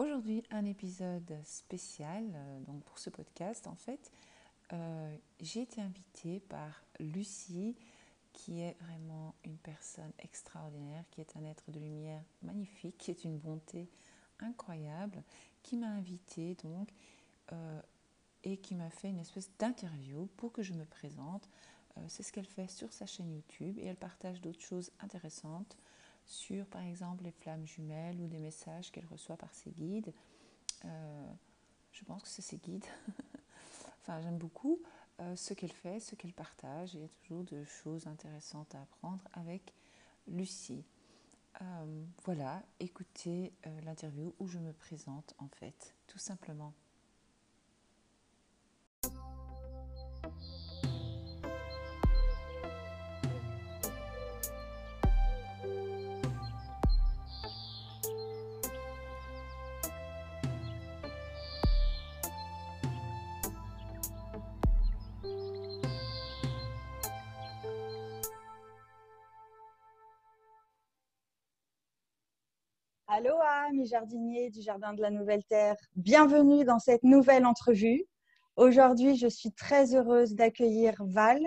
aujourd'hui un épisode spécial euh, donc pour ce podcast. En fait, euh, j'ai été invitée par Lucie, qui est vraiment une personne extraordinaire, qui est un être de lumière magnifique, qui est une bonté incroyable, qui m'a invitée donc euh, et qui m'a fait une espèce d'interview pour que je me présente. C'est ce qu'elle fait sur sa chaîne YouTube et elle partage d'autres choses intéressantes sur, par exemple, les flammes jumelles ou des messages qu'elle reçoit par ses guides. Euh, je pense que c'est ses guides. enfin, j'aime beaucoup euh, ce qu'elle fait, ce qu'elle partage. Il y a toujours de choses intéressantes à apprendre avec Lucie. Euh, voilà, écoutez l'interview où je me présente en fait, tout simplement. Jardiniers du Jardin de la Nouvelle Terre. Bienvenue dans cette nouvelle entrevue. Aujourd'hui, je suis très heureuse d'accueillir Val.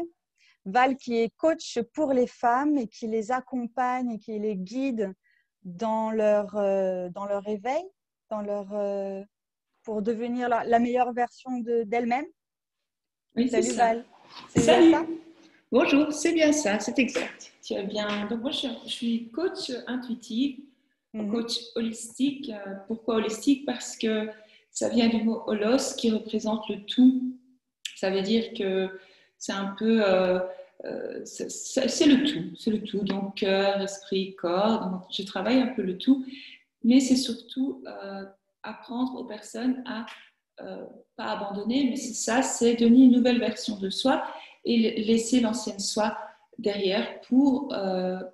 Val qui est coach pour les femmes et qui les accompagne et qui les guide dans leur, euh, dans leur éveil, dans leur, euh, pour devenir la, meilleure version d'elle-même. oui, Salut Val. Salut. Ça? Bonjour, c'est bien ça, c'est exact. Tu as bien. Donc moi, je suis coach intuitive Mhm. coach holistique. Euh, pourquoi holistique? Parce que ça vient du mot holos qui représente le tout. Ça veut dire que c'est un peu. Euh, euh, c'est le tout, c'est le tout. Donc, cœur, esprit, corps. Donc, je travaille un peu le tout. Mais c'est surtout apprendre aux personnes à pas abandonner, mais c'est ça, c'est donner une nouvelle version de soi et laisser l'ancienne soi derrière pour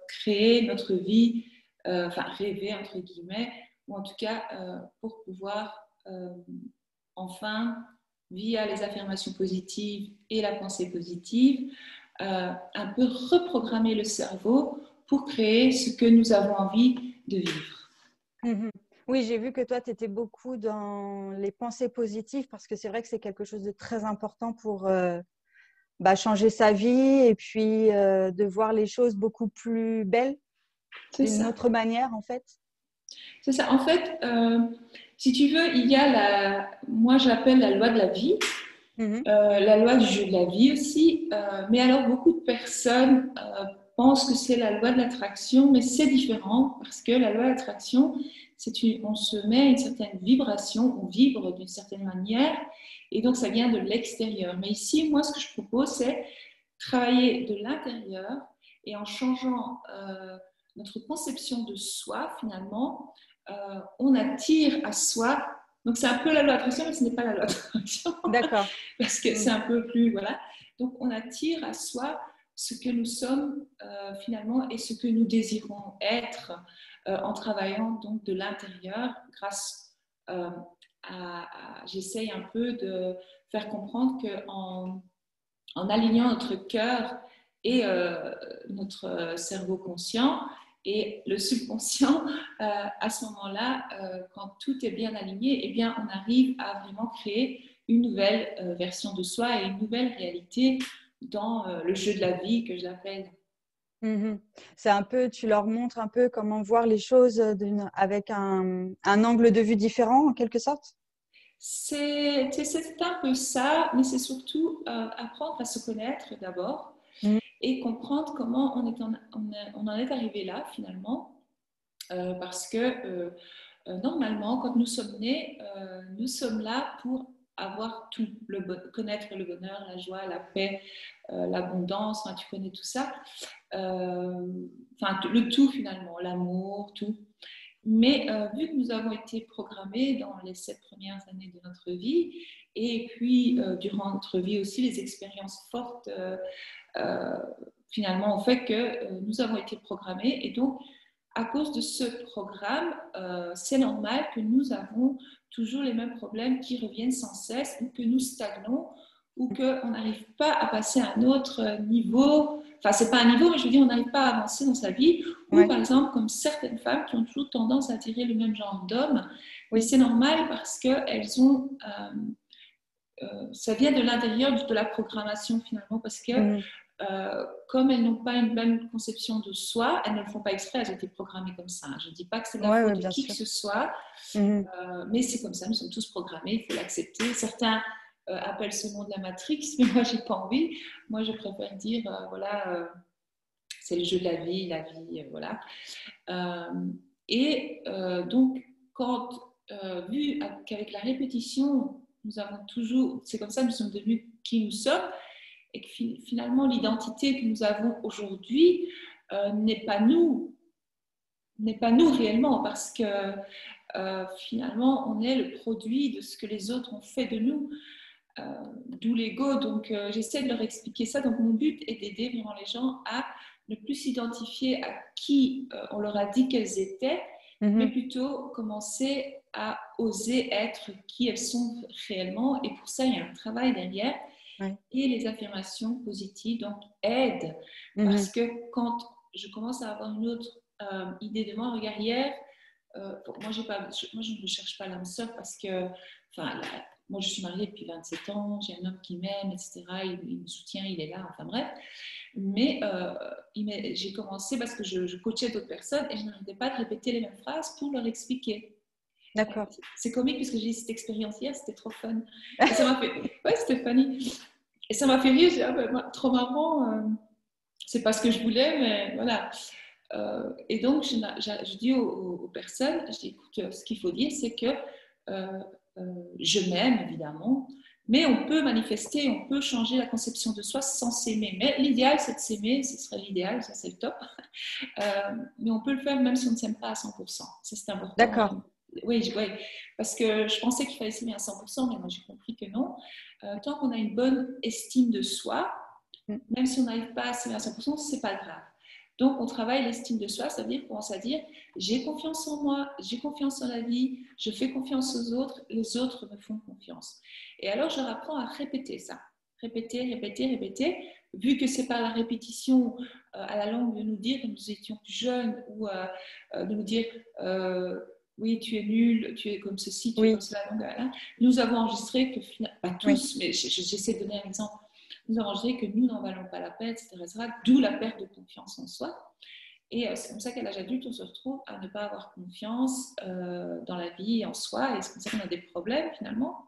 créer notre vie euh, enfin rêver entre guillemets, ou en tout cas euh, pour pouvoir euh, enfin, via les affirmations positives et la pensée positive, un peu reprogrammer le cerveau pour créer ce que nous avons envie de vivre. Mhm. Oui, j'ai vu que toi, tu étais beaucoup dans les pensées positives parce que c'est vrai que c'est quelque chose de très important pour bah, changer sa vie et puis de voir les choses beaucoup plus belles d'une autre manière, en fait C'est ça. En fait, euh, si tu veux, il y a la. Moi, j'appelle la loi de la vie. Mhm. Euh, la loi du jeu de la vie aussi. Euh, mais alors, beaucoup de personnes pensent que c'est la loi de l'attraction, mais c'est différent parce que la loi de l'attraction, c'est une, on se met une certaine vibration, on vibre d'une certaine manière, et donc ça vient de l'extérieur. Mais ici, moi, ce que je propose, c'est travailler de l'intérieur et en changeant notre conception de soi, finalement, euh, on attire à soi. Donc, c'est un peu la loi d'attraction, mais ce n'est pas la loi d'attraction. D'accord. Parce que c'est un peu plus. Voilà. Donc, on attire à soi ce que nous sommes euh, finalement et ce que nous désirons être euh, en travaillant donc de l'intérieur grâce à, j'essaye un peu de faire comprendre que en, en alignant notre cœur et notre cerveau conscient, et le subconscient, euh, à ce moment-là, euh, quand tout est bien aligné, eh bien, on arrive à vraiment créer une nouvelle euh, version de soi et une nouvelle réalité dans le jeu de la vie que je l'appelle. Mhm. C'est un peu, tu leur montres un peu comment voir les choses avec un, un, angle de vue différent, en quelque sorte? C'est un peu ça, mais c'est surtout apprendre à se connaître d'abord et comprendre comment on, en, est arrivé là finalement. Euh, parce que euh, euh, normalement, quand nous sommes nés, nous sommes là pour avoir tout, le connaître le bonheur, la joie, la paix, l'abondance, tu connais tout ça. Enfin, le tout finalement, l'amour, tout. Mais vu que nous avons été programmés dans les sept premières années de notre vie, et puis durant notre vie aussi, les expériences fortes finalement au fait que euh, nous avons été programmés et donc à cause de ce programme, euh, c'est normal que nous avons toujours les mêmes problèmes qui reviennent sans cesse ou que nous stagnons ou qu'on n'arrive pas à passer à un autre niveau. Enfin, c'est pas un niveau, mais je veux dire, on n'arrive pas à avancer dans sa vie. Ou par exemple, comme certaines femmes qui ont toujours tendance à attirer le même genre d'hommes. Oui, c'est normal parce qu'elles ont. Euh, euh, ça vient de l'intérieur de la programmation finalement, parce que mm. Euh, comme elles n'ont pas une bonne conception de soi, elles ne le font pas exprès, elles ont été programmées comme ça. Je ne dis pas que c'est la faute de qui que ce soit, mm. mais c'est comme ça, nous sommes tous programmés, il faut l'accepter. Certains euh, appelle ce monde la Matrix, mais moi, j'ai pas envie. Moi, je préfère dire, euh, voilà, euh, c'est le jeu de la vie, la vie, voilà. et donc, quand, vu qu'avec la répétition, nous avons toujours, c'est comme ça nous sommes devenus qui nous sommes, et que finalement, l'identité que nous avons aujourd'hui n'est pas nous, n'est pas nous réellement, parce que finalement, on est le produit de ce que les autres ont fait de nous. Euh, d'où l'ego. Donc, euh, j'essaie de leur expliquer ça. Donc, mon but est d'aider vraiment les gens à ne plus s'identifier à qui euh, on leur a dit qu'elles étaient, mhm. mais plutôt commencer à oser être qui elles sont réellement. Et pour ça, il y a un travail derrière. Et les affirmations positives, donc, aident. Mhm. Parce que quand je commence à avoir une autre idée de moi, regarde hier, moi, pas, moi, je ne cherche pas l'âme sœur parce que, enfin, moi, je suis mariée depuis 27 ans, j'ai un homme qui m'aime, etc. Il, me soutient, il est là, enfin bref. Mais euh, j'ai commencé parce que je, coachais d'autres personnes et je n'arrêtais pas de répéter les mêmes phrases pour leur expliquer. D'accord. C'est comique puisque j'ai eu cette expérience hier, c'était trop fun. ça m'a fait. Ouais, c'était funny. Et ça m'a fait rire, j'ai ah, ben, trop marrant. Euh, c'est pas ce que je voulais, mais voilà. Euh, et donc, je, je dis aux, personnes, je dis, écoute, ce qu'il faut dire, c'est que euh, je m'aime évidemment, mais on peut manifester, on peut changer la conception de soi sans s'aimer. Mais l'idéal, c'est de s'aimer, ce serait l'idéal, ça c'est le top. Euh, mais on peut le faire même si on ne s'aime pas à 100%. Ça c'est important. D'accord. Oui, parce que je pensais qu'il fallait s'aimer à 100%, mais moi j'ai compris que non. Euh, tant qu'on a une bonne estime de soi, mm. même si on n'arrive pas à s'aimer à 100%, c'est pas grave. Donc, on travaille l'estime de soi, ça veut dire qu'on commence à dire j'ai confiance en moi, j'ai confiance en la vie, je fais confiance aux autres, les autres me font confiance. Et alors, je leur apprends à répéter ça. Répéter, répéter, répéter. Vu que c'est par la répétition euh, à la langue de nous dire que nous étions plus jeunes ou euh, de nous dire oui, tu es nul, tu es comme ceci, tu es comme cela. nous avons enregistré que, pas tous, mais j'essaie de donner un exemple nous avons que nous n'en valons pas la peine, etc. D'où la perte de confiance en soi. Et euh, c'est comme ça qu'à l'âge adulte, on se retrouve à ne pas avoir confiance euh, dans la vie et en soi. Et c'est comme ça qu'on a des problèmes finalement,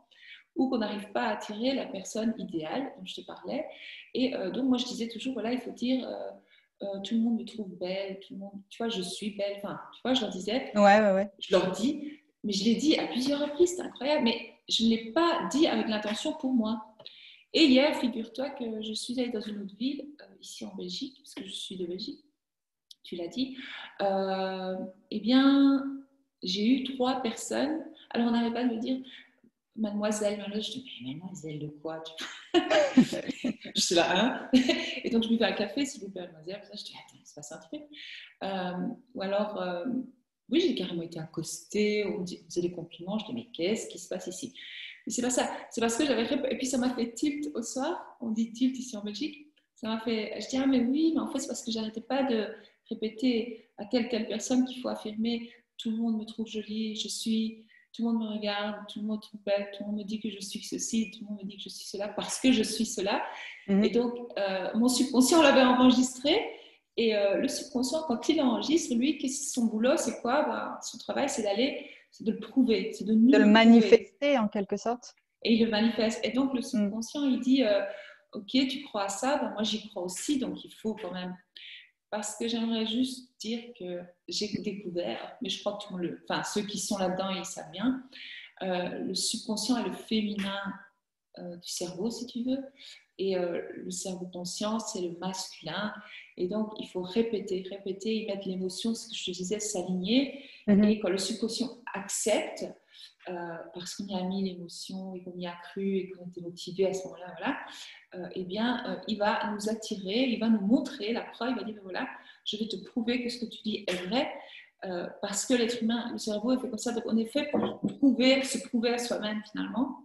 ou qu'on n'arrive pas à attirer la personne idéale dont je te parlais. Et euh, donc, moi, je disais toujours, voilà, il faut dire, tout le monde me trouve belle, tout le monde, tu vois, je suis belle. Enfin, tu vois, je leur disais, ouais, ouais, ouais. je leur dis, mais je l'ai dit à plusieurs reprises, c'est incroyable, mais je ne l'ai pas dit avec l'intention pour moi. Et hier, figure-toi que je suis allée dans une autre ville, euh, ici en Belgique, parce que je suis de Belgique, tu l'as dit. Euh, eh bien, j'ai eu trois personnes. Alors, on n'arrivait pas de me dire mademoiselle. Mademoiselle, je dis, mais mademoiselle de quoi Je suis là, hein? Et donc, je lui fais un café, s'il vous plaît, mademoiselle. je dis, attends, il se passe un truc. Euh, ou alors, oui, j'ai carrément été accostée, on me faisait des compliments. Je dis, mais qu'est-ce qui se passe ici? Mais c'est pas ça. C'est parce que j'avais Et puis ça m'a fait tilt au soir. On dit tilt ici en Belgique. Ça m'a fait. Je dis ah mais oui, mais en fait c'est parce que j'arrêtais pas de répéter à telle telle personne qu'il faut affirmer. Tout le monde me trouve jolie, je suis. Tout le monde me regarde, tout le monde me trouve belle, tout le monde me dit que je suis ceci, tout le monde me dit que je suis cela parce que je suis cela. Mhm. Et donc euh, mon subconscient l'avait enregistré. Et euh, le subconscient, quand il enregistre, lui, son boulot C'est quoi? Ben, Son travail, c'est d'aller c'est de le prouver, c'est de De le manifester en quelque sorte. Et il le manifeste. Et donc le mm. subconscient, il dit, euh, ok, tu crois à ça, ben, moi j'y crois aussi, donc il faut quand même. Parce que j'aimerais juste dire que j'ai découvert, mais je crois que tout le, enfin ceux qui sont là-dedans, ils savent bien, euh, le subconscient est le féminin euh, du cerveau, si tu veux, et le cerveau conscient, c'est le masculin. Et donc, il faut répéter, répéter, y mettre l'émotion, ce que je te disais, s'aligner. Mhm. Et quand le subconscient accepte, euh, parce qu'on y a mis l'émotion et qu'on y a cru et qu'on était motivé à ce moment-là, voilà, euh, eh bien, euh, il va nous attirer, il va nous montrer la preuve, il va dire, ben voilà, je vais te prouver que ce que tu dis est vrai, parce que l'être humain, le cerveau est fait comme ça, donc on est fait pour prouver, se prouver à soi-même finalement.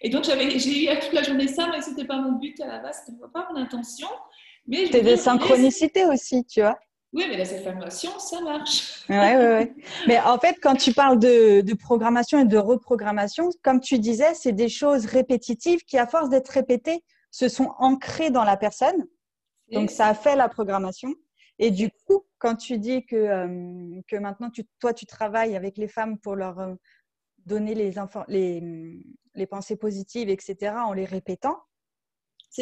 Et donc, j'ai eu toute la journée ça, mais ce n'était pas mon but à la base, ce n'était pas mon intention. Mais des synchronicités aussi, tu vois. Oui, mais la affirmations, ça marche. Oui, oui, oui. Mais en fait, quand tu parles de, de, programmation et de reprogrammation, comme tu disais, c'est des choses répétitives qui, à force d'être répétées, se sont ancrées dans la personne. Donc, ça a fait la programmation. Et du coup, quand tu dis que, euh, que maintenant, tu, toi, tu travailles avec les femmes pour leur euh, donner les, les, les pensées positives, etc., en les répétant,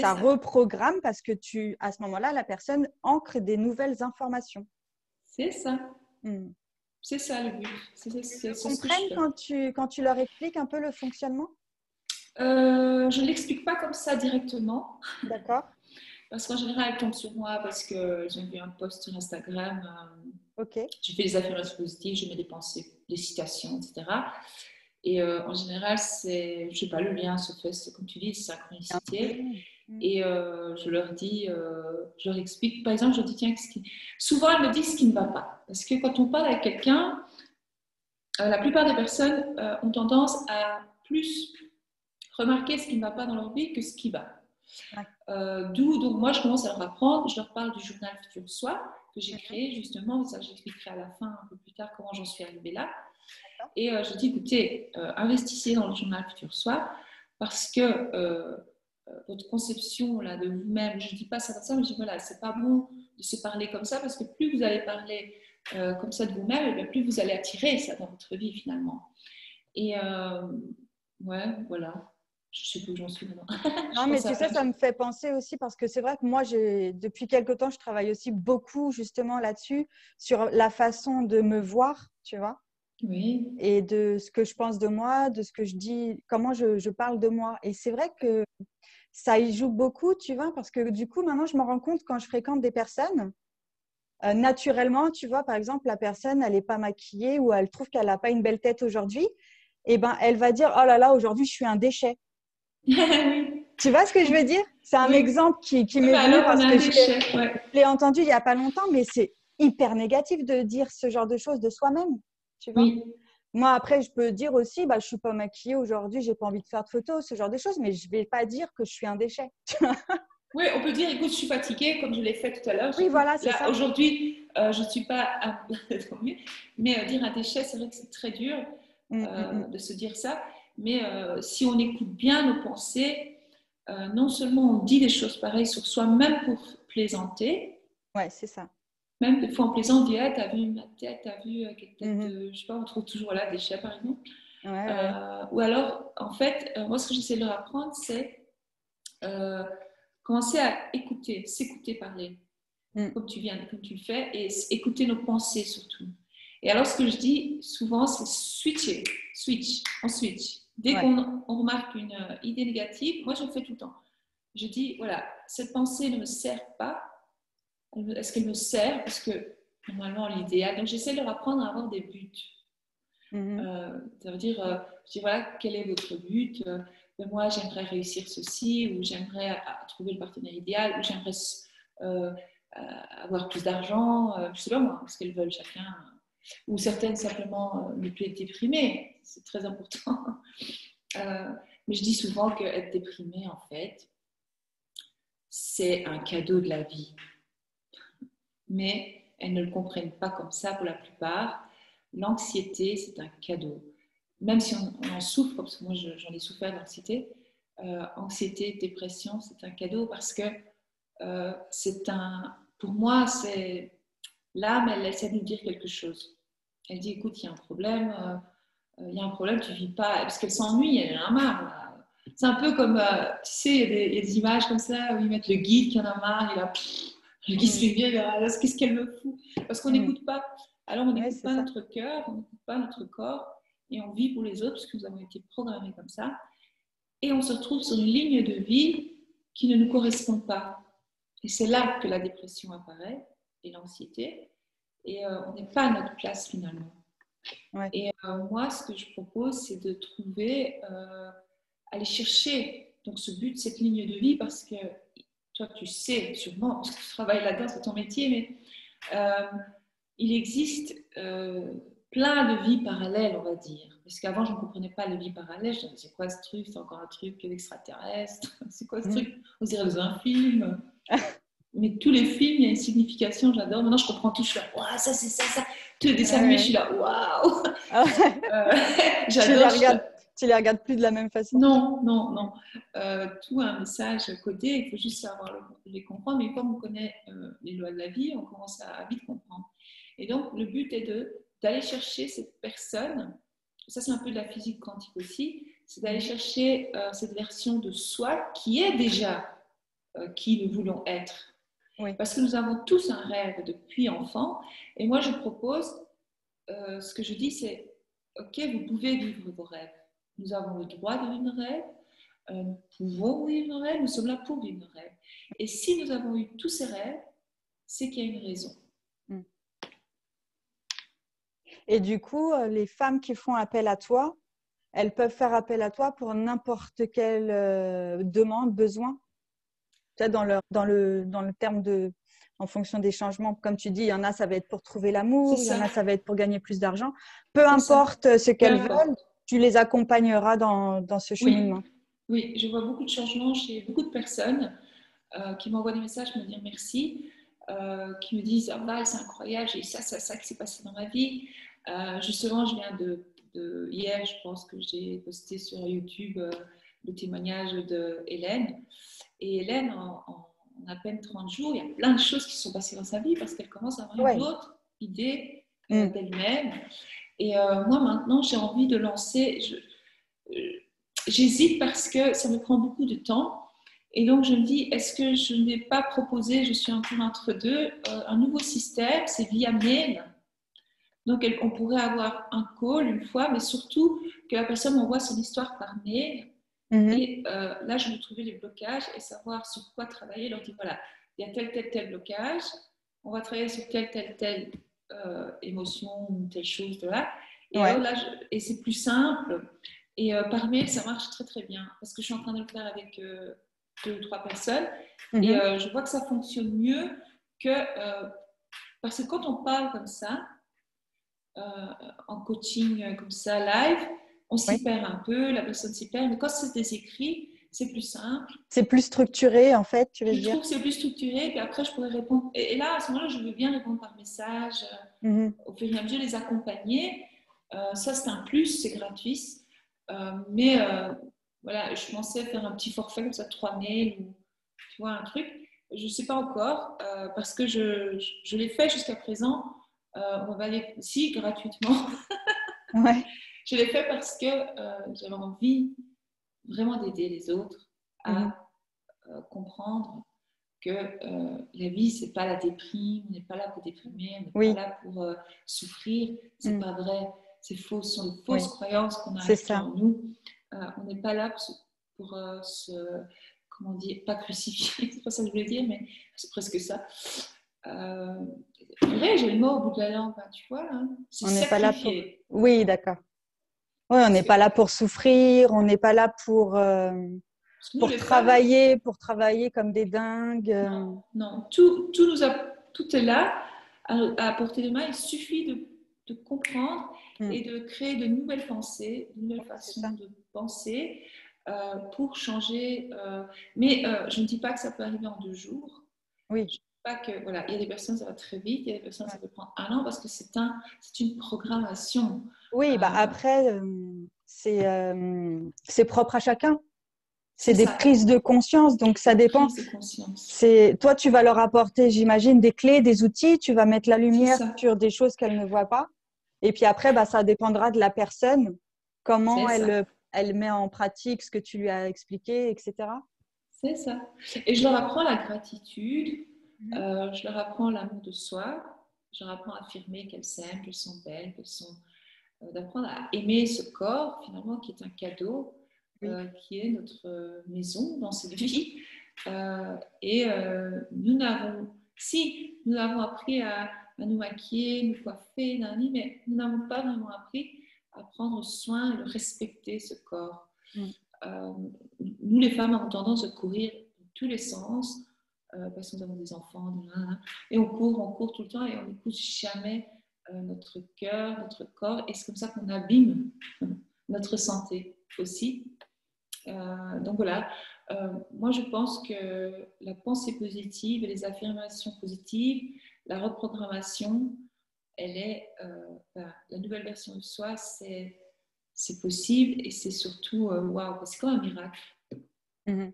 ça, reprogramme parce que tu, à ce moment-là, la personne ancre des nouvelles informations. C'est ça. Hmm. C'est ça le but. Ils comprennent quand tu, quand tu leur expliques un peu le fonctionnement? Euh, Je ne l'explique pas comme ça directement. D'accord. Parce qu'en général, elles tombent sur moi parce que j'ai vu un post sur Instagram. Euh, ok. Je fais des affirmations positives, je mets des pensées, des citations, etc. Et euh, en général, c'est, je sais pas, le lien se fait, comme tu dis, synchronicité. Mm. Et euh, je leur dis, euh, je leur explique. Par exemple, je dis, tiens, souvent elles me disent ce qui ne va pas. Parce que quand on parle avec quelqu'un, euh, la plupart des personnes ont tendance à plus remarquer ce qui ne va pas dans leur vie que ce qui va. D'où, donc, moi, je commence à leur apprendre. Je leur parle du journal Futur Soi que j'ai créé, justement. Ça, j'expliquerai à la fin, un peu plus tard, comment j'en suis arrivée là. Et je dis, écoutez, investissez dans le journal Futur Soi parce que votre conception là, de vous-même. Je ne dis pas ça comme ça, mais je dis voilà, c'est pas bon de se parler comme ça parce que plus vous allez parler euh, comme ça de vous-même, eh plus vous allez attirer ça dans votre vie finalement. Et euh, ouais, voilà. Je sais plus où j'en suis maintenant. non, mais tu sais, ça me fait penser aussi parce que c'est vrai que moi, depuis quelque temps, je travaille aussi beaucoup justement là-dessus, sur la façon de me voir, tu vois. Oui. Et de ce que je pense de moi, de ce que je dis, comment je, je parle de moi. Et c'est vrai que ça y joue beaucoup, tu vois, parce que du coup, maintenant, je me rends compte quand je fréquente des personnes, euh, naturellement, tu vois, par exemple, la personne, elle n'est pas maquillée ou elle trouve qu'elle n'a pas une belle tête aujourd'hui, et eh ben, elle va dire, oh là là, aujourd'hui, je suis un déchet. Tu vois ce que je veux dire? C'est un exemple qui, qui m'est venu parce que je l'ai entendu il n'y a pas longtemps, mais c'est hyper négatif de dire ce genre de choses de soi-même. Tu vois moi, après, je peux dire aussi, bah, je ne suis pas maquillée aujourd'hui, je n'ai pas envie de faire de photos, ce genre de choses, mais je ne vais pas dire que je suis un déchet. oui, on peut dire, écoute, je suis fatiguée, comme je l'ai fait tout à l'heure. Oui, voilà, c'est ça. Aujourd'hui, euh, je ne suis pas mais euh, dire un déchet, c'est vrai que c'est très dur mm, euh, mm, mm. de se dire ça. Mais si on écoute bien nos pensées, non seulement on dit des choses pareilles sur soi, même pour plaisanter. Ouais, c'est ça même des fois en plaisant, on dit ah, T'as vu ma tête, t'as vu euh, quelle tête, mhm. euh, je sais pas, on trouve toujours là des chats par exemple. Euh, ou alors, en fait, moi ce que j'essaie de leur apprendre, c'est commencer à écouter, s'écouter parler, mm. comme tu viens, comme tu le fais, et écouter nos pensées surtout. Et alors, ce que je dis souvent, c'est switcher, switch, on switch. Dès qu'on remarque une idée négative, moi je le fais tout le temps. Je dis, voilà, cette pensée ne me sert pas, est-ce qu'elle me sert? Parce que normalement, l'idéal. Donc, j'essaie de leur apprendre à avoir des buts. Mhm. Euh, ça veut dire, euh, je dis voilà, quel est votre but? Euh, ben, Moi, j'aimerais réussir ceci, ou j'aimerais trouver le partenaire idéal, ou j'aimerais avoir plus d'argent. je sais pas moi, ce qu'elles veulent chacun. Ou certaines simplement ne plus être déprimées. C'est très important. mais je dis souvent qu'être déprimé, en fait, c'est un cadeau de la vie mais elles ne le comprennent pas comme ça pour la plupart. L'anxiété, c'est un cadeau. Même si on, en souffre, parce que moi j'en ai souffert d'anxiété, euh, anxiété, dépression, c'est un cadeau parce que euh, c'est un, pour moi, c'est l'âme, elle essaie de nous dire quelque chose. Elle dit, écoute, il y a un problème, euh, il y a un problème, tu vis pas, parce qu'elle s'ennuie, elle en a marre. C'est un peu comme, tu sais, il y, a des images comme ça où ils mettent le guide qui en a marre, il a c'est bien, qu'est-ce qu'elle me fout? Parce qu'on mm. n'écoute pas. Alors, on n'écoute pas notre cœur, on n'écoute pas notre corps, et on vit pour les autres, parce que nous avons été programmés comme ça. Et on se retrouve sur une ligne de vie qui ne nous correspond pas. Et c'est là que la dépression apparaît, et l'anxiété. Et euh, on n'est pas à notre place finalement. Et euh, moi, ce que je propose, c'est de trouver, euh, aller chercher donc ce but, cette ligne de vie, parce que toi tu sais sûrement, parce que tu travailles là-dedans, c'est ton métier, mais euh, il existe euh, plein de vies parallèles, on va dire. Parce qu'avant, je ne comprenais pas les vies parallèles. Je me disais, c'est quoi ce truc? C'est encore un truc extraterrestre C'est quoi ce truc? On dirait dans un film. Mais tous les films, il y a une signification, j'adore. Maintenant, je comprends tout. Je suis là, waouh, ça, c'est ça, ça. Tous les dessins animés, je suis là, waouh ah euh, J'adore. Tu, les regardes plus de la même façon Non, non, non. Euh, tout a un message côté. Il faut juste savoir les comprendre. Mais comme on connaît euh, les lois de la vie, on commence à vite comprendre. Et donc, le but est d'aller chercher cette personne, ça c'est un peu de la physique quantique aussi, c'est d'aller chercher euh, cette version de soi qui est déjà qui nous voulons être. Parce que nous avons tous un rêve depuis enfant. Et moi, je propose, ce que je dis, c'est, OK, vous pouvez vivre vos rêves. Nous avons le droit de vivre nos rêves. nous pouvons vivre nos rêves. Nous sommes là pour vivre nos rêves. Et si nous avons eu tous ces rêves, c'est qu'il y a une raison. Et du coup, euh, les femmes qui font appel à toi, elles peuvent faire appel à toi pour n'importe quelle euh, demande, besoin? Dans, dans, le, dans le terme de, en fonction des changements, comme tu dis, il y en a, ça va être pour trouver l'amour, il y en a, ça va être pour gagner plus d'argent. Peu importe ce qu'elles veulent, tu les accompagneras dans, dans ce cheminement. Oui. je vois beaucoup de changements chez beaucoup de personnes euh, qui m'envoient des messages me dire merci, qui me disent ah, c'est incroyable, j'ai ça, ça, ça qui s'est passé dans ma vie. Euh, justement, je viens de, Hier, je pense que j'ai posté sur YouTube euh, le témoignage de Hélène. Et Hélène, en, à peine 30 jours, il y a plein de choses qui sont passées dans sa vie parce qu'elle commence à avoir une autre idée euh, mm. d'elle-même. Et moi, maintenant, j'ai envie de lancer. J'hésite parce que ça me prend beaucoup de temps. Et donc, je me dis, est-ce que je n'ai pas proposé, je suis un peu entre deux, un nouveau système, c'est via mail. Donc, on pourrait avoir un call une fois, mais surtout que la personne envoie son histoire par mail. Mhm. Et euh, là, je vais trouver les blocages et savoir sur quoi travailler. Donc, voilà, il y a tel, tel, tel blocage. On va travailler sur telle, telle, telle euh, émotion ou telle chose. Voilà. Et, là, et c'est plus simple. Et euh, par mail, ça marche très, très bien. Parce que je suis en train de le faire avec deux ou trois personnes. Et mhm. je vois que ça fonctionne mieux que. parce que quand on parle comme ça, euh, en coaching euh, comme ça, live, on s'y perd un peu, la personne s'y perd. Mais quand c'est des écrits, c'est plus simple. C'est plus structuré, en fait, tu veux je dire? Je trouve que c'est plus structuré, puis après, je pourrais répondre. Et, là, à ce moment-là, je veux bien répondre par message, euh, mhm. au fur et à mesure, les accompagner. ça, c'est un plus, c'est gratuit. mais voilà, je pensais faire un petit forfait comme ça, 3 mails ou tu vois, un truc. Je ne sais pas encore, parce que je, je l'ai fait jusqu'à présent euh, on va aller ici gratuitement. ouais. Je l'ai fait parce que euh, j'avais envie vraiment d'aider les autres à mhm. euh, comprendre que la vie, c'est pas la déprime, on n'est pas là pour déprimer, on n'est pas là pour souffrir. C'est mhm. pas vrai, c'est faux, ce sont des fausses croyances qu'on a en nous. on n'est pas là pour, se, comment dire, pas crucifier, c'est pas ça que je voulais dire, mais c'est presque ça. Euh, j'ai le mot au bout de la langue, hein, tu vois. Hein. on n'est pas là pour. Oui, d'accord. Oui, on n'est pas là pour souffrir, on n'est pas là pour, euh, pour travailler, pour travailler comme des dingues. Non, Tout, tout, nous a, tout est là à, à portée de main. Il suffit de, de comprendre hmm. et de créer de nouvelles pensées, de nouvelles façons de penser euh, pour changer. Euh, mais je ne dis pas que ça peut arriver en deux jours. Oui pas que, voilà, il y a des personnes, ça va très vite, il y a des personnes, ça peut prendre un an parce que c'est un, une programmation. Oui, bah euh, après, euh, c'est euh, c'est propre à chacun. C'est des prises de conscience, donc ça dépend. C'est toi, tu vas leur apporter, j'imagine, des clés, des outils. Tu vas mettre la lumière sur des choses qu'elle ne voit pas. Et puis après, bah, ça dépendra de la personne, comment elle, elle met en pratique ce que tu lui as expliqué, etc. C'est ça. Et je leur apprends la gratitude, Mhm. Euh, je leur apprends l'amour de soi, je leur apprends à affirmer qu'elles s'aiment, qu'elles sont belles, qu'elles sont. Euh, d'apprendre à aimer ce corps, finalement, qui est un cadeau, euh, qui est notre maison dans cette vie. et nous n'avons. Si nous avons appris à, nous maquiller, nous coiffer, mais nous n'avons pas vraiment appris à prendre soin et de respecter ce corps. Mm. nous, les femmes, avons tendance à courir dans tous les sens euh, parce que nous avons des enfants, et on court, on court tout le temps et on n'écoute jamais notre cœur, notre corps, et c'est comme ça qu'on abîme notre santé aussi. donc voilà, moi je pense que la pensée positive les affirmations positives, la reprogrammation, elle est ben, la nouvelle version de soi, c'est possible et c'est surtout waouh, c'est comme un miracle. Mmh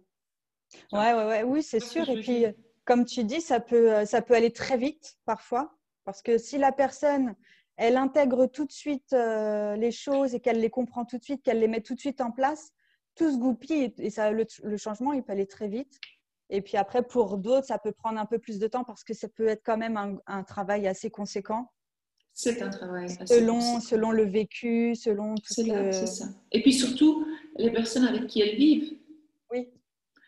ouais, ouais, ouais, oui, c'est sûr. Et puis, comme tu dis, ça peut, ça peut aller très vite parfois. Parce que si la personne, elle intègre tout de suite les choses et qu'elle les comprend tout de suite, qu'elle les met tout de suite en place, tout se goupille et, ça, le, changement, il peut aller très vite. Et puis après, pour d'autres, ça peut prendre un peu plus de temps parce que ça peut être quand même un, un travail assez conséquent. C'est un travail. Selon, selon le vécu, selon tout ce que... C'est ça. Et puis surtout, les personnes avec qui elles vivent. Oui.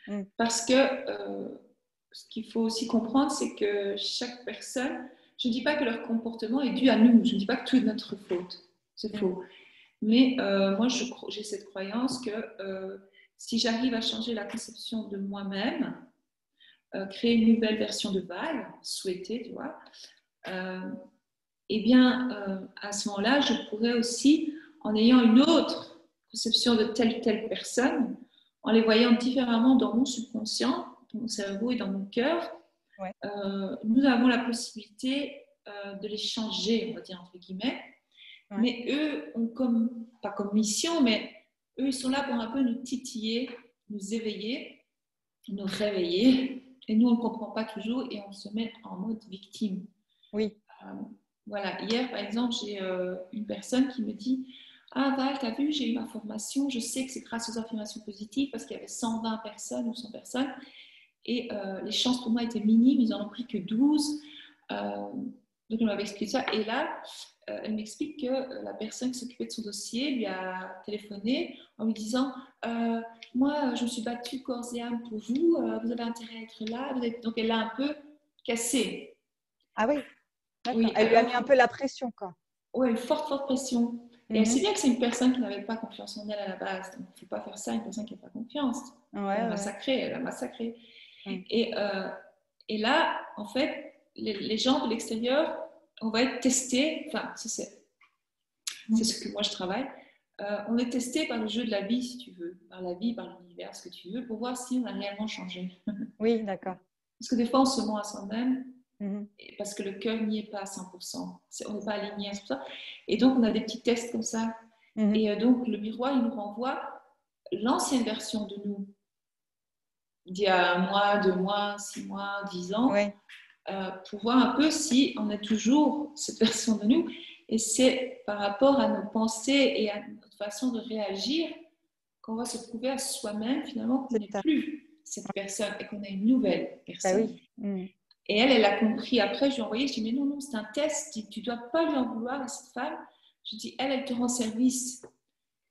Mm. Parce que euh, ce qu'il faut aussi comprendre, c'est que chaque personne, je ne dis pas que leur comportement est dû à nous, je ne dis pas que tout est notre faute, c'est faux. Mais euh, moi, j'ai cette croyance que euh, si j'arrive à changer la conception de moi-même, créer une nouvelle version de Val, souhaiter, tu vois, eh bien, euh, à ce moment-là, je pourrais aussi, en ayant une autre conception de telle ou telle personne, en les voyant différemment dans mon subconscient, dans mon cerveau et dans mon cœur, euh, nous avons la possibilité euh, de les changer, on va dire entre guillemets. Mais eux ont comme, pas comme mission, mais eux, ils sont là pour un peu nous titiller, nous éveiller, nous réveiller. Et nous, on ne comprend pas toujours et on se met en mode victime. Oui. Voilà, hier par exemple, j'ai euh, une personne qui me dit Ah Val, t'as vu, j'ai eu ma formation, je sais que c'est grâce aux affirmations positives parce qu'il y avait 120 personnes ou 100 personnes et euh, les chances pour moi étaient minimes, ils en ont pris que 12. Euh, donc, on m'avait expliqué ça. Et là, elle m'explique que la personne qui s'occupait de son dossier lui a téléphoné en lui disant Moi, je me suis battue corps et âme pour vous, vous avez intérêt à être là. Donc, elle l'a un peu cassé. Ah oui oui, elle lui a mis un peu la pression, quoi. Oui, une forte, forte pression. Et elle mhm. sait bien que c'est une personne qui n'avait pas confiance en elle à la base. Donc, il ne faut pas faire ça à une personne qui n'a pas confiance. elle a massacré, elle a massacré. Et, euh, et, là, en fait, les, gens de l'extérieur, on va être testés. Enfin, c'est c'est ce que moi je travaille. Euh, on est testé par le jeu de la vie, si tu veux, par la vie, par l'univers, ce que tu veux, pour voir si on a réellement changé. oui, d'accord. Parce que des fois, on se ment à soi-même Mhm. Parce que le cœur n'y est pas à 100%. on n'est pas aligné à 100%. Et donc, on a des petits tests comme ça. Mhm. Et euh, donc, le miroir, il nous renvoie l'ancienne version de nous, d'il y a un mois, deux mois, six mois, dix ans, euh, pour voir un peu si on a toujours cette version de nous. Et c'est par rapport à nos pensées et à notre façon de réagir qu'on va se prouver à soi-même finalement qu'on n'est plus cette personne et qu'on a une nouvelle bah personne. Mhm. Et elle, elle a compris. Après, je lui ai envoyé, je lui ai dit, mais non, non, c'est un test. Tu ne dois pas lui en vouloir à cette femme. Je dis, elle, elle te rend service.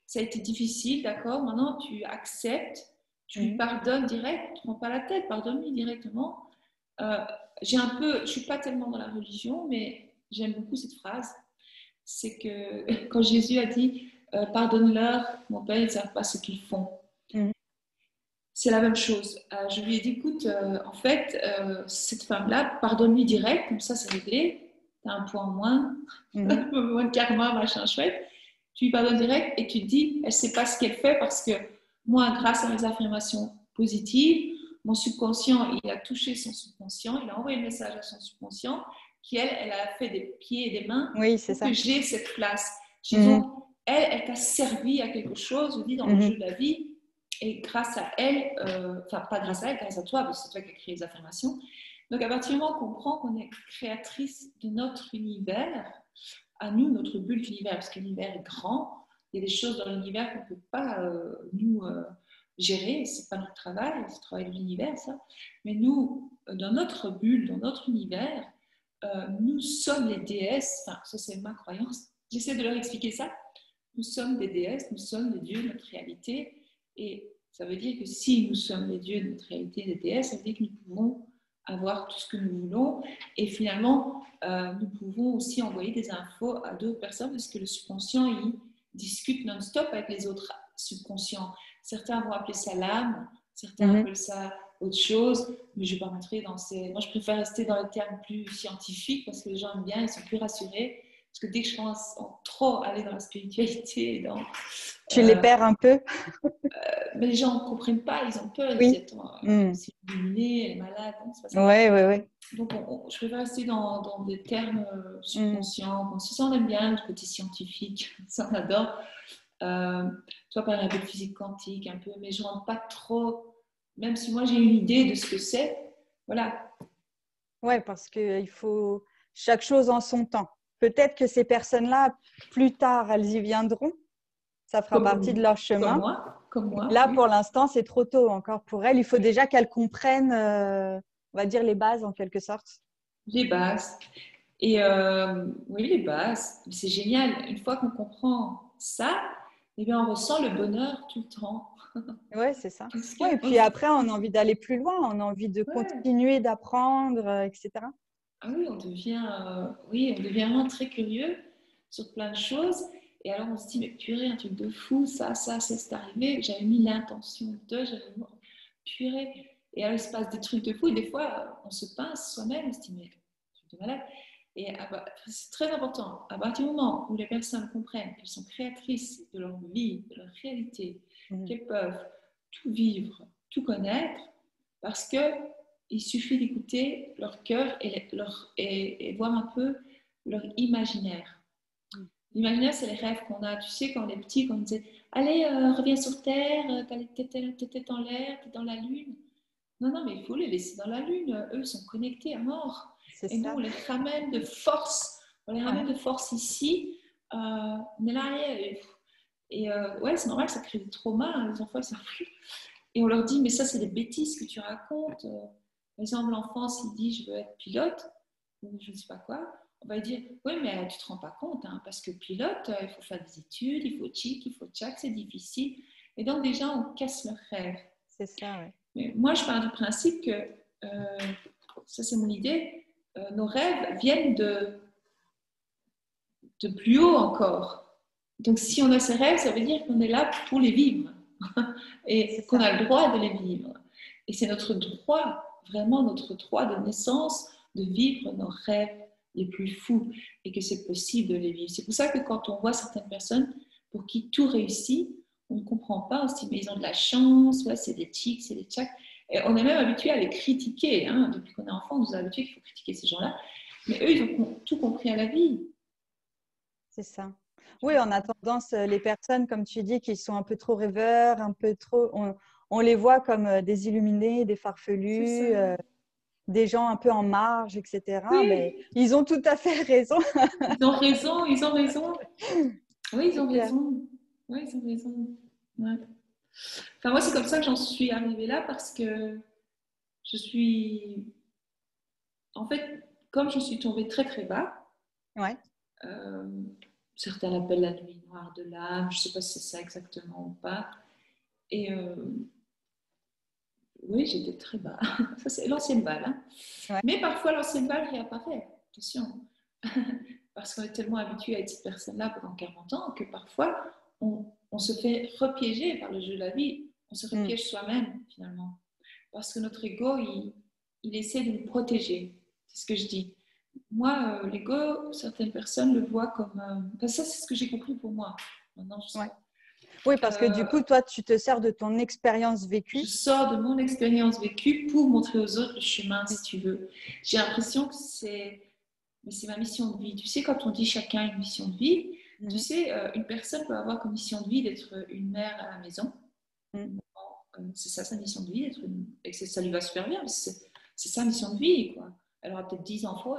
Ça a été difficile, d'accord Maintenant, tu acceptes, tu lui pardonnes direct, tu ne prends pas la tête, pardonne-lui directement. Euh, j'ai un peu, je ne suis pas tellement dans la religion, mais j'aime beaucoup cette phrase. C'est que quand Jésus a dit, euh, pardonne-leur, mon Père, ils ne savent pas ce qu'ils font c'est la même chose. Euh, je lui ai dit, écoute, euh, en fait, cette femme-là, pardonne-lui direct, comme ça c'est réglé, tu as un point en moins, mm moins de karma, machin chouette. Tu lui pardonnes direct et tu te dis, elle ne sait pas ce qu'elle fait parce que moi, grâce à mes affirmations positives, mon subconscient, il a touché son subconscient, il a envoyé un message à son subconscient qui, elle, elle a fait des pieds et des mains oui, c'est ça. que j'ai cette place. Mm elle, elle t'a servi à quelque chose, je dis, dans le mhm. jeu de la vie, et grâce à elle, euh, enfin pas grâce à elle, grâce à toi, parce que c'est toi qui as créé les affirmations. Donc à partir du moment qu'on comprend qu'on est créatrice de notre univers, à nous, notre bulle d'univers, parce que l'univers est grand, il y a des choses dans l'univers qu'on ne peut pas euh, nous euh, gérer, c'est pas notre travail, c'est le travail de l'univers, ça. Mais nous, dans notre bulle, dans notre univers, nous sommes les déesses, enfin ça c'est ma croyance, j'essaie de leur expliquer ça, nous sommes des déesses, nous sommes les dieux, notre réalité, et ça veut dire que si nous sommes les dieux de notre réalité des déesses, ça veut dire que nous pouvons avoir tout ce que nous voulons. Et finalement, euh, nous pouvons aussi envoyer des infos à d'autres personnes parce que le subconscient, il discute non-stop avec les autres subconscients. Certains vont appeler ça l'âme, certains mhm. appellent ça autre chose, mais je ne vais pas rentrer dans ces... Moi, je préfère rester dans les termes plus scientifiques parce que les gens aiment bien, ils sont plus rassurés. Parce que dès que je commence à trop aller dans la spiritualité, dans, tu les perds un peu? euh, Mais les gens ne comprennent pas, ils ont peur. Ils disent, mm. c'est illuminé, elle est malade. Oui, oui, oui. Donc, je préfère rester dans, dans des termes euh, subconscients. Mm. Ça, on aime bien le côté scientifique, ça, on adore. Euh, toi, par exemple, physique quantique, un peu, mais je ne rentre pas trop, même si moi j'ai une idée de ce que c'est. Voilà. Ouais, parce qu'il faut chaque chose en son temps. Peut-être que ces personnes-là, plus tard, elles y viendront. Ça fera partie de leur chemin. Comme moi. Comme moi Là, pour l'instant, c'est trop tôt encore pour elles. Il faut déjà qu'elles comprennent, euh, on va dire, les bases en quelque sorte. Les bases. Et euh, oui, les bases. C'est génial. Une fois qu'on comprend ça, eh bien, on ressent le bonheur tout le temps. Oui, c'est ça. et puis après, on a envie d'aller plus loin, on a envie de continuer d'apprendre, euh, etc. Ah oui, on devient, euh, oui, on devient vraiment très curieux sur plein de choses. Et alors, on se dit, mais purée, un truc de fou, ça, ça, c'est arrivé. J'avais mis l'intention de, j'avais mis purée. Et alors, il se passe des trucs de fou. Et des fois, on se pince soi-même, on se dit, mais truc de malade. Et c'est très important. À partir du moment où les personnes comprennent qu'elles sont créatrices de leur vie, de leur réalité, mmh. qu'elles peuvent tout vivre, tout connaître, parce que il suffit d'écouter leur cœur et, leur, et, voir un peu leur imaginaire. Mm. L'imaginaire, c'est les rêves qu'on a. Tu sais, quand on est petit, quand on disait Allez, euh, reviens sur Terre, euh, t'es en l'air, t'es dans la Lune. Non, non, mais il faut les laisser dans la Lune. Eux sont connectés à mort. Et nous, on les ramène de force. On les ramène de force ici. Euh, on est là, et, et ouais, c'est normal, ça crée des traumas. Hein, les enfants, ils plus. Et on leur dit Mais ça, c'est des bêtises que tu racontes. Par exemple, l'enfant, s'il dit je veux être pilote, ou je ne sais pas quoi, on va dire oui, mais tu ne te rends pas compte, hein, parce que pilote, euh, il faut faire des études, il faut chic, il faut tchac, c'est difficile. Et donc, déjà, on casse le rêve. C'est ça, oui. Mais moi, je pars du principe que, euh, ça c'est mon idée, euh, nos rêves viennent de, de plus haut encore. Donc, si on a ces rêves, ça veut dire qu'on est là pour les vivre et qu'on a le droit de les vivre. Et c'est notre droit vraiment notre droit de naissance de vivre nos rêves les plus fous et que c'est possible de les vivre. C'est pour ça que quand on voit certaines personnes pour qui tout réussit, on ne comprend pas, on se dit mais ils ont de la chance, ouais, c'est des tics, c'est des tchacs. Et on est même habitué à les critiquer. Hein. Depuis qu'on est enfant, on nous a habitué qu'il faut critiquer ces gens-là. Mais eux, ils ont tout compris à la vie. C'est ça. Oui, on a tendance, les personnes, comme tu dis, qui sont un peu trop rêveurs, un peu trop les voit comme euh, des illuminés, des farfelus, euh, des gens un peu en marge, etc. Mais ils ont tout à fait raison. ils ont raison, ils ont raison. Oui, ils ont raison. Oui, ils ont raison. Enfin, moi, c'est comme ça que j'en suis arrivée là parce que je suis. En fait, comme je suis tombée très très bas, ouais. Euh, certains l'appellent la nuit noire de l'âme, je ne sais pas si c'est ça exactement ou pas. Et oui, j'étais très bas. Ça, c'est l'ancienne balle. Hein. Mais parfois, l'ancienne balle réapparaît. Attention. Parce qu'on est tellement habitué à être cette personne-là pendant 40 ans que parfois, on, se fait repiéger par le jeu de la vie. On se mm. repiège soi-même, finalement. Parce que notre ego, il, essaie de nous protéger. C'est ce que je dis. Moi, euh, l'ego, certaines personnes le voient comme. Euh, ça, c'est ce que j'ai compris pour moi. Maintenant, je sais. Oui, parce que du euh, coup, toi, tu te sers de ton expérience vécue. Je sors de mon expérience vécue pour montrer aux autres le chemin, si tu veux. J'ai l'impression que c'est c'est ma mission de vie. Tu sais, quand on dit chacun une mission de vie, tu mhm. sais, euh, une personne peut avoir comme mission de vie d'être une mère à la maison. Mhm. Euh, c'est ça sa mission de vie, d'être une... et ça lui va super bien. C'est sa mission de vie, quoi. Elle aura peut-être 10 enfants,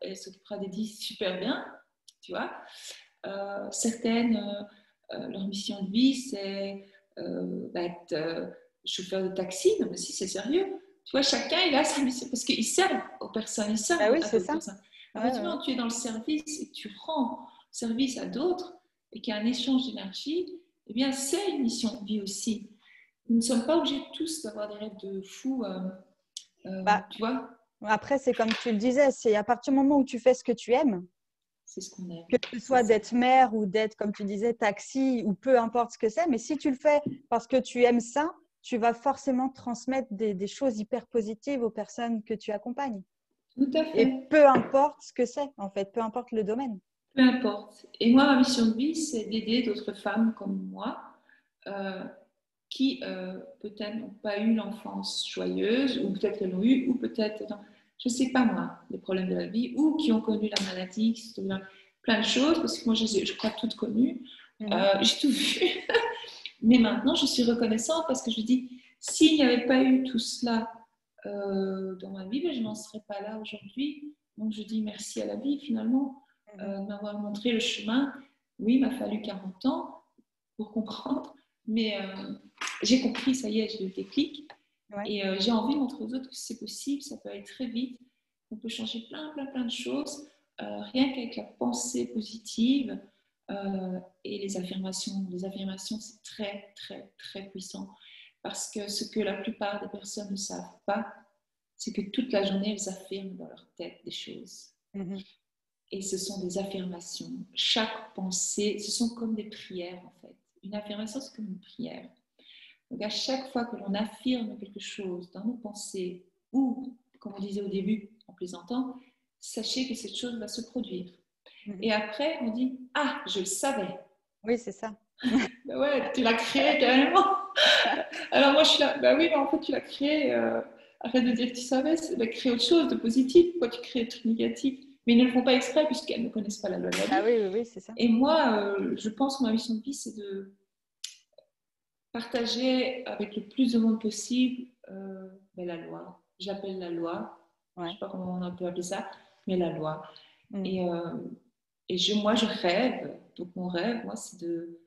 elle s'occupera des 10 super bien, tu vois. certaines leur mission de vie, c'est euh, bah, être euh, chauffeur de taxi. Non, mais si, c'est sérieux. Tu vois, chacun, il a sa mission parce qu'il sert aux personnes. Il sert ah oui, c'est ça. Personnes. tu es dans le service et tu rends service à d'autres et qu'il y a un échange d'énergie, eh bien, c'est une mission de vie aussi. Nous ne sommes pas obligés tous d'avoir des rêves de fous. bah, tu vois Après, c'est comme tu le disais, c'est à partir du moment où tu fais ce que tu aimes, c'est ce qu'on aime. Que ce soit d'être mère ou d'être, comme tu disais, taxi ou peu importe ce que c'est, mais si tu le fais parce que tu aimes ça, tu vas forcément transmettre des, choses hyper positives aux personnes que tu accompagnes. Tout à fait. Et peu importe ce que c'est, en fait, peu importe le domaine. Peu importe. Et moi, ma mission de vie, c'est d'aider d'autres femmes comme moi euh, qui euh, peut-être n'ont pas eu l'enfance joyeuse, ou peut-être qu'elles l'ont eu, ou peut-être, je ne sais pas moi, les problèmes de la vie, ou qui ont connu la maladie, plein de choses, parce que moi, je, je crois toutes connues. Euh, j'ai tout vu. Mais maintenant, je suis reconnaissante parce que je dis, s'il n'y avait pas eu tout cela euh, dans ma vie, ben, je n'en serais pas là aujourd'hui. Donc, je dis merci à la vie, finalement, euh, de m'avoir montré le chemin. Oui, il m'a fallu 40 ans pour comprendre, mais j'ai compris, ça y est, j'ai eu le déclic. Et j'ai envie de montrer aux autres que c'est possible, ça peut aller très vite, on peut changer plein, plein, plein de choses, rien qu'avec la pensée positive. Euh, et les affirmations. Les affirmations, c'est très, très, très puissant. Parce que ce que la plupart des personnes ne savent pas, c'est que toute la journée, elles affirment dans leur tête des choses. Mhm. Et ce sont des affirmations. Chaque pensée, ce sont comme des prières, en fait. Une affirmation, c'est comme une prière. Donc, à chaque fois que l'on affirme quelque chose dans nos pensées, ou, comme on disait au début en plaisantant, sachez que cette chose va se produire. Mhm. Et après, on dit Ah, je le savais. Oui, c'est ça. bah ouais, tu l'as créé carrément. Alors moi, je suis là, bah oui, mais en fait, tu l'as créé. Euh, arrête de dire que tu savais, c'est de créer autre chose de positif. Pourquoi tu crées des trucs négatifs? Mais ils ne le font pas exprès puisqu'elles ne connaissent pas la loi de la vie. Ah oui, oui, oui c'est ça. Et moi, euh, je pense que ma mission de vie, c'est de partager avec le plus de monde possible euh, ben, la loi. J'appelle la loi. Je ne sais pas comment on peut appeler ça, mais la loi. Mm. Et et je, moi, je rêve. Donc, mon rêve, moi, c'est de,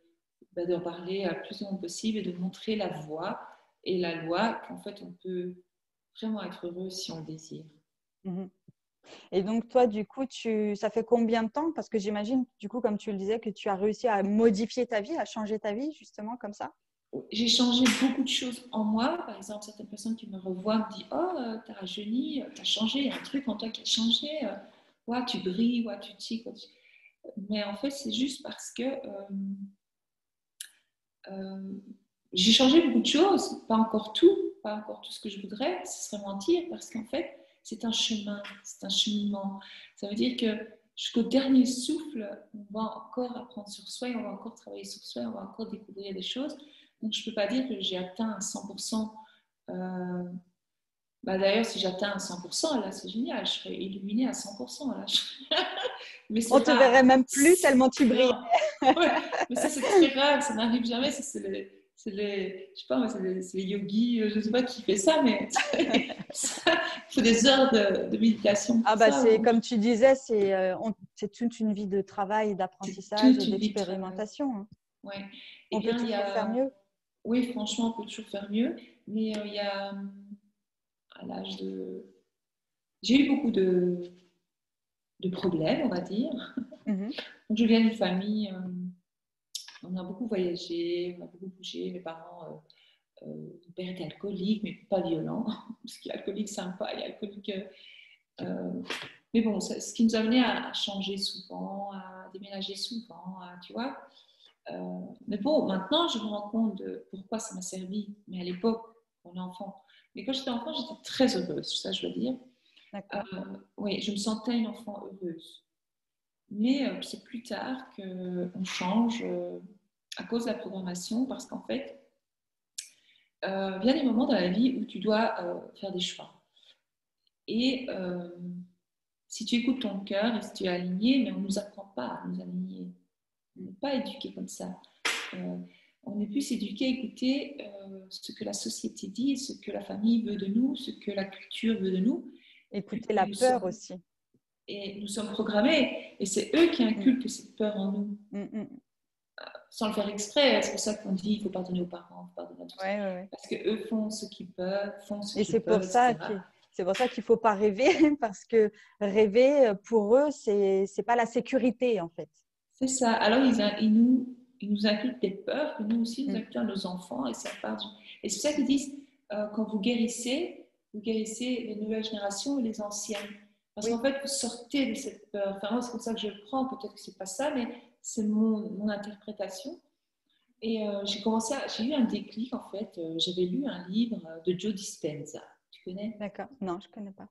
bah, d'en parler à plus de monde possible et de montrer la voie et la loi qu'en fait, on peut vraiment être heureux si on le désire. Mhm. Et donc, toi, du coup, tu, ça fait combien de temps? Parce que j'imagine, du coup, comme tu le disais, que tu as réussi à modifier ta vie, à changer ta vie, justement, comme ça? J'ai changé beaucoup de choses en moi. Par exemple, certaines personnes qui me revoient me disent Oh, euh, t'as rajeuni, t'as changé, il y a un truc en toi qui a changé. Euh, ouais, tu brilles, ouais, tu tiques. Mais en fait, c'est juste parce que euh, euh, j'ai changé beaucoup de choses, pas encore tout, pas encore tout ce que je voudrais, ce serait mentir, parce qu'en fait, c'est un chemin, c'est un cheminement. Ça veut dire que jusqu'au dernier souffle, on va encore apprendre sur soi, on va encore travailler sur soi, on va encore découvrir des choses. Donc, je ne peux pas dire que j'ai atteint à 100% bah, D'ailleurs, si j'atteins à 100%, là, c'est génial, je serais illuminée à 100%. Là. mais On ne te verrait même plus tellement tu brilles. mais ça, c'est très rare, ça n'arrive jamais. C'est les, les, je sais pas, c'est les, les, yogis, euh, je ne sais pas qui fait ça, mais il faut des heures de, méditation. Ah, bah, c'est comme tu disais, c'est euh, toute une vie de travail, d'apprentissage et d'expérimentation. Hein. Ouais. On peut toujours faire mieux. Oui, franchement, on peut toujours faire mieux. Mais euh, il y a à l'âge de... J'ai eu beaucoup de, de problèmes, on va dire. Mhm. je viens d'une famille, euh, on a beaucoup voyagé, on a beaucoup bougé. Mes parents, euh, euh, mon père était alcoolique, mais pas violent, parce qu'il est alcoolique sympa, il est alcoolique. mais bon, ce qui nous a amené à, changer souvent, à déménager souvent, tu vois. Mais bon, maintenant, je me rends compte de pourquoi ça m'a servi. Mais à l'époque, on est enfant, mais quand j'étais enfant, j'étais très heureuse, ça je veux dire. Euh, oui, je me sentais une enfant heureuse. Mais euh, c'est plus tard qu'on change euh, à cause de la programmation, parce qu'en fait, il y a des moments dans la vie où tu dois faire des choix. Et si tu écoutes ton cœur et si tu es aligné, mais on ne nous apprend pas à nous aligner. On n'est pas éduqué comme ça on est plus éduqué à écouter euh, ce que la société dit, ce que la famille veut de nous, ce que la culture veut de nous. Écouter la peur aussi. Et nous sommes programmés, et c'est eux qui inculquent mm. cette peur en nous. Mm, mm. Euh, sans le faire exprès, c'est pour ça qu'on dit qu'il faut pardonner aux parents, pardonner à tous. Parce qu'eux font ce qu'ils peuvent, font ce qu'ils peuvent. Et c'est pour ça qu'il ne faut pas rêver, parce que rêver, pour eux, ce n'est pas la sécurité, en fait. C'est ça. Alors, ils, ils nous ils nous inculquent des peurs que nous aussi nous mm. inculquons à nos enfants et ça part Et c'est ça qu'ils disent euh, quand vous guérissez, vous guérissez les nouvelles générations et les anciennes. Parce qu'en fait, vous sortez de cette peur. Enfin, moi, c'est comme ça que je le prends. Peut-être que c'est pas ça, mais c'est mon, mon, interprétation. Et euh, j'ai commencé, j'ai eu un déclic en fait. Euh, j'avais lu un livre de Joe Dispenza. Tu connais? D'accord. Non, je connais pas.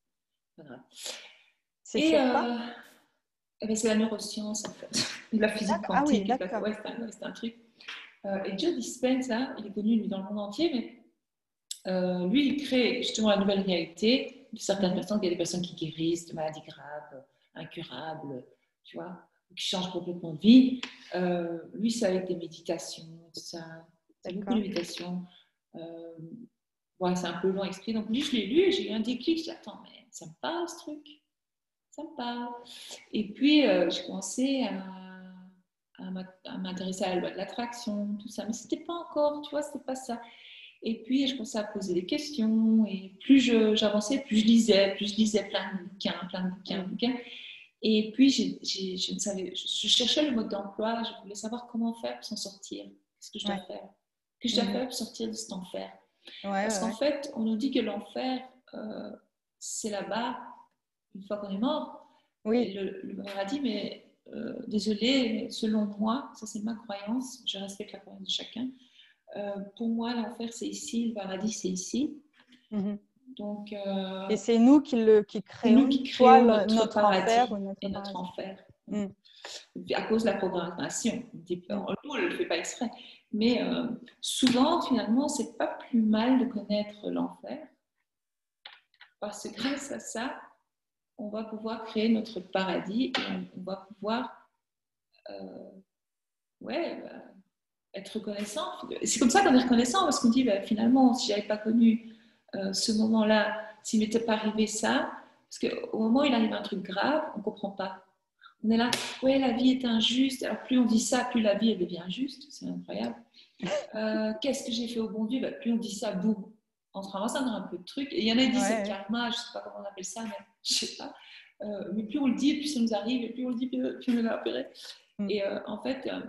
C'est quoi? eh ben, C'est la neuroscience, en fait, la physique quantique. Ah oui, ouais, c'est un, truc. Euh, et Joe Dispenza, il est connu lui, dans le monde entier, mais euh, lui, il crée justement la nouvelle réalité de certaines mhm. personnes. Il y a des personnes qui guérissent de maladies graves, incurables, tu vois, qui changent complètement de vie. Euh, lui, c'est avec des méditations, tout ça. C'est beaucoup de méditations. Ouais, c'est un peu long à expliquer. Donc, lui, je l'ai lu et j'ai eu un déclic. Je dit, attends, mais ça me parle ce truc. Parle. Et puis, j'ai commencé à à m'intéresser à la loi de l'attraction, tout ça. Mais c'était pas encore, tu vois, c'était pas ça. Et puis, je commençais à poser des questions. Et plus j'avançais, plus je lisais, plus je lisais plein de bouquins, plein de bouquins, de bouquins. Et puis, je, ne savais, je, cherchais le mode d'emploi. Je voulais savoir comment faire pour s'en sortir. Qu'est-ce que je dois faire? Que je dois faire pour sortir de cet enfer? Parce qu'en fait, on nous dit que l'enfer, euh, c'est là-bas, une fois qu'on est mort. Oui. le, le paradis, mais euh, désolée, selon moi, ça c'est ma croyance, je respecte la croyance de chacun. Euh, pour moi, l'enfer c'est ici, le paradis c'est ici. Mhm. Donc, euh, et c'est nous qui, le, qui créons, nous qui créons notre, paradis et notre enfer. Mhm. À cause de la programmation. Nous, on ne le fait pas exprès. Mais souvent, finalement, c'est pas plus mal de connaître l'enfer. Parce que grâce à ça, on va pouvoir créer notre paradis on, va pouvoir euh, ouais, bah, être reconnaissant. C'est comme ça qu'on est reconnaissant parce qu'on dit bah, finalement, si je n'avais pas connu euh, ce moment-là, s'il m'était pas arrivé ça, parce qu'au moment où il arrive un truc grave, on comprend pas. On est là, ouais, la vie est injuste. Alors plus on dit ça, plus la vie elle devient juste. C'est incroyable. Euh, qu'est-ce que j'ai fait au bon Dieu? Bah, Plus on dit ça, boum, on se ramasse dans un peu de trucs. Et il y en a qui disent c'est karma, je ne sais pas comment on appelle ça, mais je ne sais pas. Euh, mais plus on le dit, plus ça nous arrive, et plus on le dit, plus, on est opéré. Mm. Et euh, en fait, euh,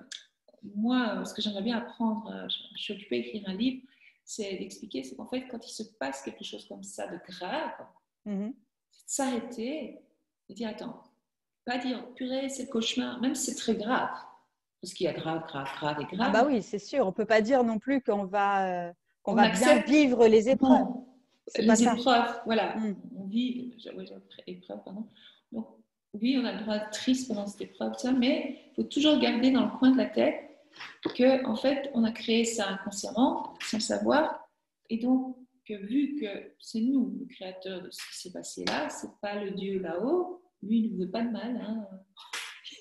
moi, ce que j'aimerais bien apprendre, je, suis occupée d'écrire un livre, c'est d'expliquer, c'est qu'en fait, quand il se passe quelque chose comme ça de grave, mm-hmm. s'arrêter et dire, attends, pas dire, purée, c'est le cauchemar, même si c'est très grave, parce qu'il y a grave, grave, grave et ah grave. Ah bah oui, c'est sûr, on ne peut pas dire non plus qu'on va on, va bien vivre les épreuves. les épreuves, voilà. Mm. On vit, épreuve, pardon. Donc, oui, on a le droit d'être triste pendant cette épreuve, ça, mais il faut toujours garder dans le coin de la tête que, en fait, on a créé ça inconsciemment, sans savoir, et donc que vu que c'est nous le créateur de ce qui s'est passé là, c'est pas le Dieu là-haut, lui il ne veut pas de mal. Hein.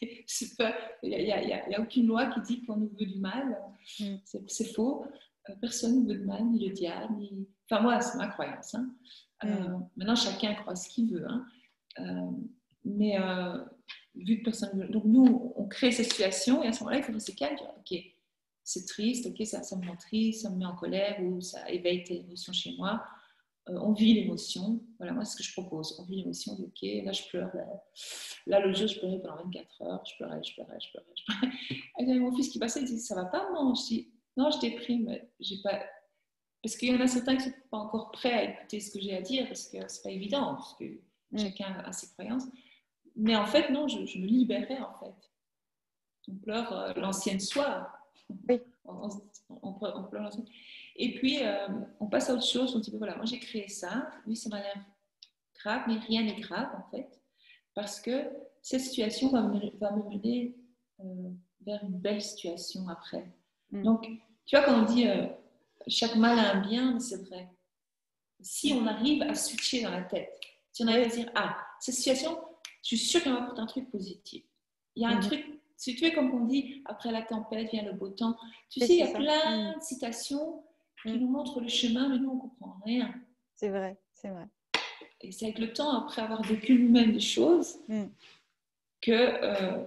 Il n'y a, a, aucune loi qui dit qu'on nous veut du mal. Mm. C'est faux. Euh, personne ne veut de mal, ni le diable, ni... Enfin, moi, c'est ma croyance. Hein. Euh, mm. maintenant, chacun croit ce qu'il veut. Hein. Euh, mais vu que personne veut... Donc, nous, on crée cette situation et à ce moment-là, il faut rester calme. Dire, OK, c'est triste, OK, ça, ça me rend triste, ça me met en colère ou ça éveille tes émotions chez moi. on vit l'émotion. Voilà, moi, c'est ce que je propose. On vit l'émotion. OK, là, je pleure. Là, le jour, je pleurais pendant 24 heures. Je pleurais, je pleurais, je pleurais. Je pleurais. J'avais mon fils qui passait, il dit, ça va pas, non Je dis, non, je déprime. J'ai pas... Parce qu'il y en a certains qui ne sont pas encore prêts à écouter ce que j'ai à dire, parce que c'est pas évident, parce que mm. chacun a ses croyances. Mais en fait, non, je, me libérais, en fait. On pleure euh, l'ancienne soi. Oui. On, pleure l'ancienne. Et puis, euh, on passe à autre chose. On dit, voilà, moi j'ai créé ça. Oui, ça m'a l'air grave, mais rien n'est grave, en fait. Parce que cette situation va me, va me mener euh, vers une belle situation après. Mm. Donc, tu vois, quand on dit euh, chaque mal a un bien, c'est vrai. Si on arrive à switcher dans la tête, si on arrive à dire, ah, cette situation, je suis sûre qu'elle m'apporte un truc positif. Il y a un mm-hmm. truc, si tu es comme on dit, après la tempête vient le beau temps. Tu sais, il y a plein mm. de citations qui mm. nous montrent le chemin, mais nous, on ne comprend rien. C'est vrai, c'est vrai. Et c'est avec le temps, après avoir vécu nous-mêmes des choses, que euh,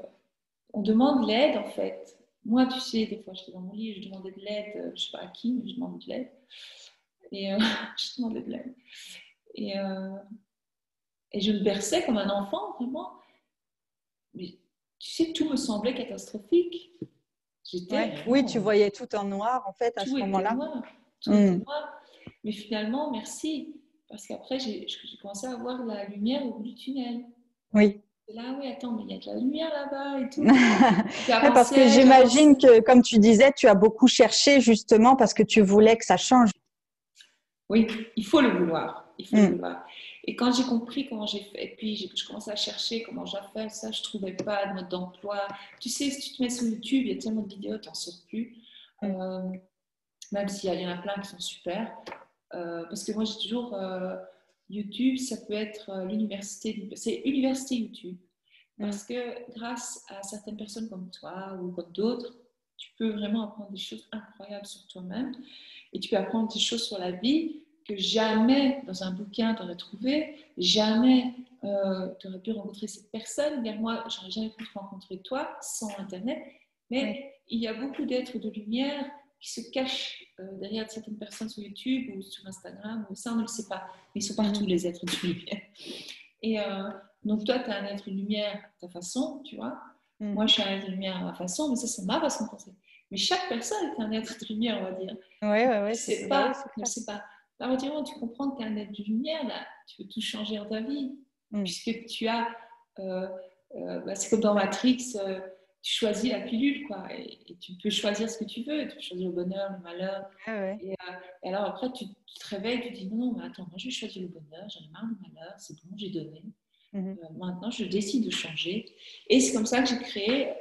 on demande l'aide, en fait. Moi, tu sais, des fois, j'étais dans mon lit, je demandais de l'aide, euh, je ne sais pas à qui, mais je demandais de l'aide. Et euh, je demandais de l'aide. Et, euh, et je me berçais comme un enfant, vraiment. Mais tu sais, tout me semblait catastrophique. oui, tu voyais tout en noir, en fait, à ce moment-là. Tout était hmm. noir. Mais finalement, merci. Parce qu'après, j'ai commencé à voir la lumière au bout du tunnel. Oui là, oui, attends, mais il y a de la lumière là-bas et tout. parce que j'imagine que, comme tu disais, tu as beaucoup cherché justement parce que tu voulais que ça change. Oui, il faut le vouloir. Il faut le mm. vouloir. Et quand j'ai compris comment j'ai fait, et puis je commençais à chercher comment j'ai fait ça, je ne trouvais pas de mode d'emploi. Tu sais, si tu te mets sur YouTube, il y a tellement de vidéos, tu n'en sors plus. Euh, même s'il y en a plein qui sont super. Euh, parce que moi, j'ai toujours. Euh, YouTube, ça peut être l'université. C'est université YouTube. Parce que grâce à certaines personnes comme toi ou comme d'autres, tu peux vraiment apprendre des choses incroyables sur toi-même. Et tu peux apprendre des choses sur la vie que jamais dans un bouquin tu aurais trouvé, jamais euh, tu aurais pu rencontrer cette personne. Bien, moi, j'aurais jamais pu te rencontrer toi sans Internet. Mais il y a beaucoup d'êtres de lumière qui se cachent euh, derrière certaines personnes sur YouTube ou sur Instagram. Ou ça, on ne le sait pas. Mais ils sont partout, les êtres de lumière. Et euh, donc, toi, tu as un être de lumière à ta façon, tu vois. Mm. Moi, je suis un être de lumière à ma façon, mais ça, c'est ma façon de penser. Mais chaque personne est un être de lumière, on va dire. Oui, oui, oui. C'est pas, c'est pas à partir du moment où tu comprends que tu es un être de lumière, là, tu veux tout changer dans ta vie. Mm. Puisque tu as. Euh, bah, c'est comme dans Matrix, tu choisis la pilule, quoi. Et, tu peux choisir ce que tu veux. Tu peux choisir le bonheur, le malheur. Ah et, alors après, tu, te réveilles, tu te dis non, non, mais attends, moi je vais choisir le bonheur, j'en ai marre du malheur, c'est bon, j'ai donné. Mm-hmm. maintenant, je décide de changer. Et c'est comme ça que j'ai créé.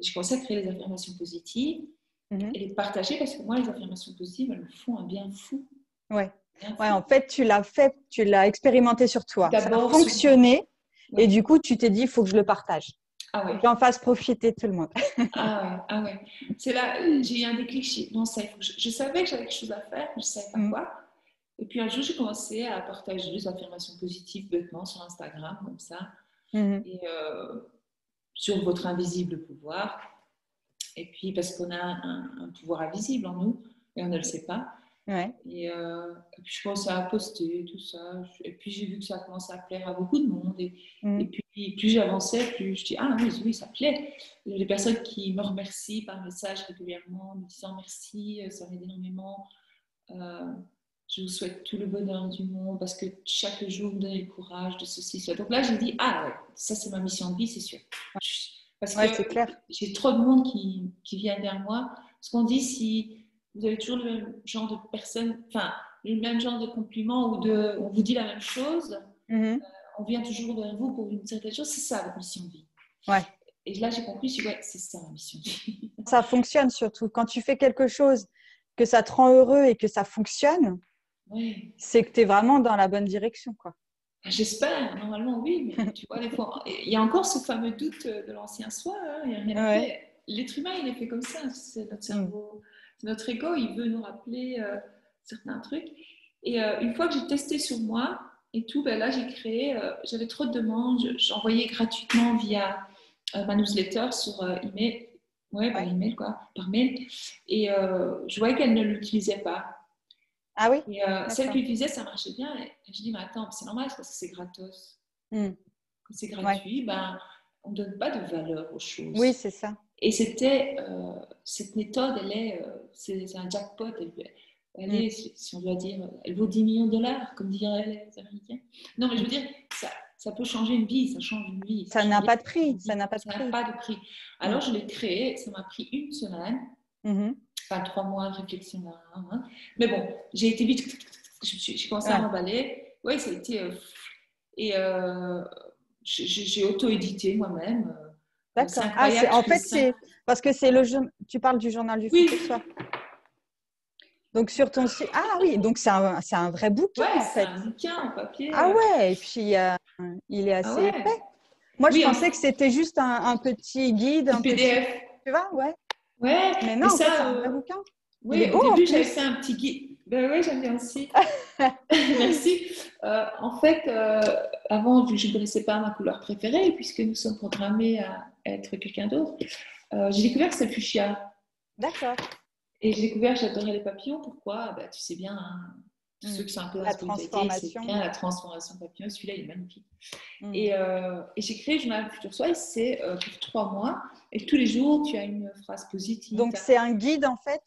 j'ai commencé à créer les affirmations positives. Mhm. et les partager parce que moi, les affirmations positives, elles me font un bien fou. Ouais. ouais, en fait, tu l'as fait, tu l'as expérimenté sur toi. Ça a fonctionné et du coup, tu t'es dit, il faut que je le partage. Ah ouais. J'en fasse profiter tout le monde. ah ouais, ah ouais. C'est là, j'ai eu un déclic. Ça, je, je, savais que j'avais quelque chose à faire, mais je ne savais pas mhm. quoi. Et puis un jour, j'ai commencé à partager des affirmations positives bêtement sur Instagram, comme ça. Mhm. Et euh, sur votre invisible pouvoir. Et puis, parce qu'on a un, pouvoir invisible en nous et on ne le sait pas. Ouais. Et, euh, puis, je commençais à poster tout ça. Et puis, j'ai vu que ça commençait à plaire à beaucoup de monde. Et, mm. et puis, plus j'avançais, plus je dis Ah oui, oui, ça plaît. Des personnes qui me remercient par message régulièrement, me disant merci, euh, ça m'aide énormément. Euh, je vous souhaite tout le bonheur du monde parce que chaque jour, vous donnez le courage de ceci, cela. Donc là, j'ai dit Ah ouais, ça, c'est ma mission de vie, c'est sûr. Parce que clair. j'ai trop de monde qui, qui vient vers moi. Ce qu'on dit, si vous avez toujours le même genre de personne, enfin, le même genre de compliments ou de, on vous dit la même chose, mm-hmm. euh, on vient toujours vers vous pour une certaine chose, c'est ça votre mission de vie. Ouais. Et là, j'ai compris, je ouais, c'est ça ma mission de vie. Ça fonctionne surtout. Quand tu fais quelque chose, que ça te rend heureux et que ça fonctionne, c'est que tu es vraiment dans la bonne direction. quoi. Ah, j'espère, normalement oui, mais tu vois, des fois, il y a encore ce fameux doute de l'ancien soi. Hein, L'être humain, il est fait comme ça. C'est notre cerveau, notre ego, il veut nous rappeler euh, certains trucs. Et euh, une fois que j'ai testé sur moi et tout, ben là, j'ai créé, euh, j'avais trop de demandes, j'envoyais gratuitement via ma newsletter sur email, ouais, par email, quoi, par mail. Et je voyais qu'elle ne l'utilisait pas. Ah oui? Et celle qui utilisait, ça marchait bien. Et je dis, mais attends, c'est normal, parce que c'est gratos. Quand c'est gratuit, ben, on ne donne pas de valeur aux choses. Oui, c'est ça. Et c'était, euh, cette méthode, elle est, euh, c'est, un jackpot. Elle, est, hmm. si on doit dire, elle vaut 10 millions de dollars, comme diraient les Américains. Non, mais je veux dire, ça, ça peut changer une vie, ça change une vie. Ça n'a pas de prix. Ça n'a pas de prix. Ça pas de prix. Alors, je l'ai créé, ça m'a pris une semaine. Mm-hmm enfin trois mois de réflexion. Hein, hein. Mais bon, j'ai été vite, j'ai commencé à m'emballer. Oui, ça a été. Euh, et euh, j'ai auto-édité moi-même. Euh, D'accord. Ah, en fait, c'est parce que c'est le tu parles du journal du oui. soir. Donc sur ton site. Ah oui, donc c'est un, un, vrai bouquin ouais, en fait. un bouquin en papier. Ah ouais, et puis il est assez ah épais. Moi, je pensais que c'était juste un, un, petit guide. Un PDF. tu vois, ouais. Ouais, mais non, c'est un vrai bouquin. Oui, au début, j'avais fait un petit guide. Ben oui, j'aime bien aussi. Merci. Euh, en fait, euh, avant, je ne connaissais pas ma couleur préférée, puisque nous sommes programmés à être quelqu'un d'autre, euh, j'ai découvert que c'est fuchsia. D'accord. Et j'ai découvert que j'adorais les papillons. Pourquoi? Ben, Tu sais bien, hein, tous ceux qui sont un peu la transformation. Bien, la transformation papillon. Celui-là, il est magnifique. Mm. Et, et j'ai créé le journal Futur Soi, c'est pour trois mois. Et tous les jours, tu as une phrase positive. Donc, c'est un guide en fait?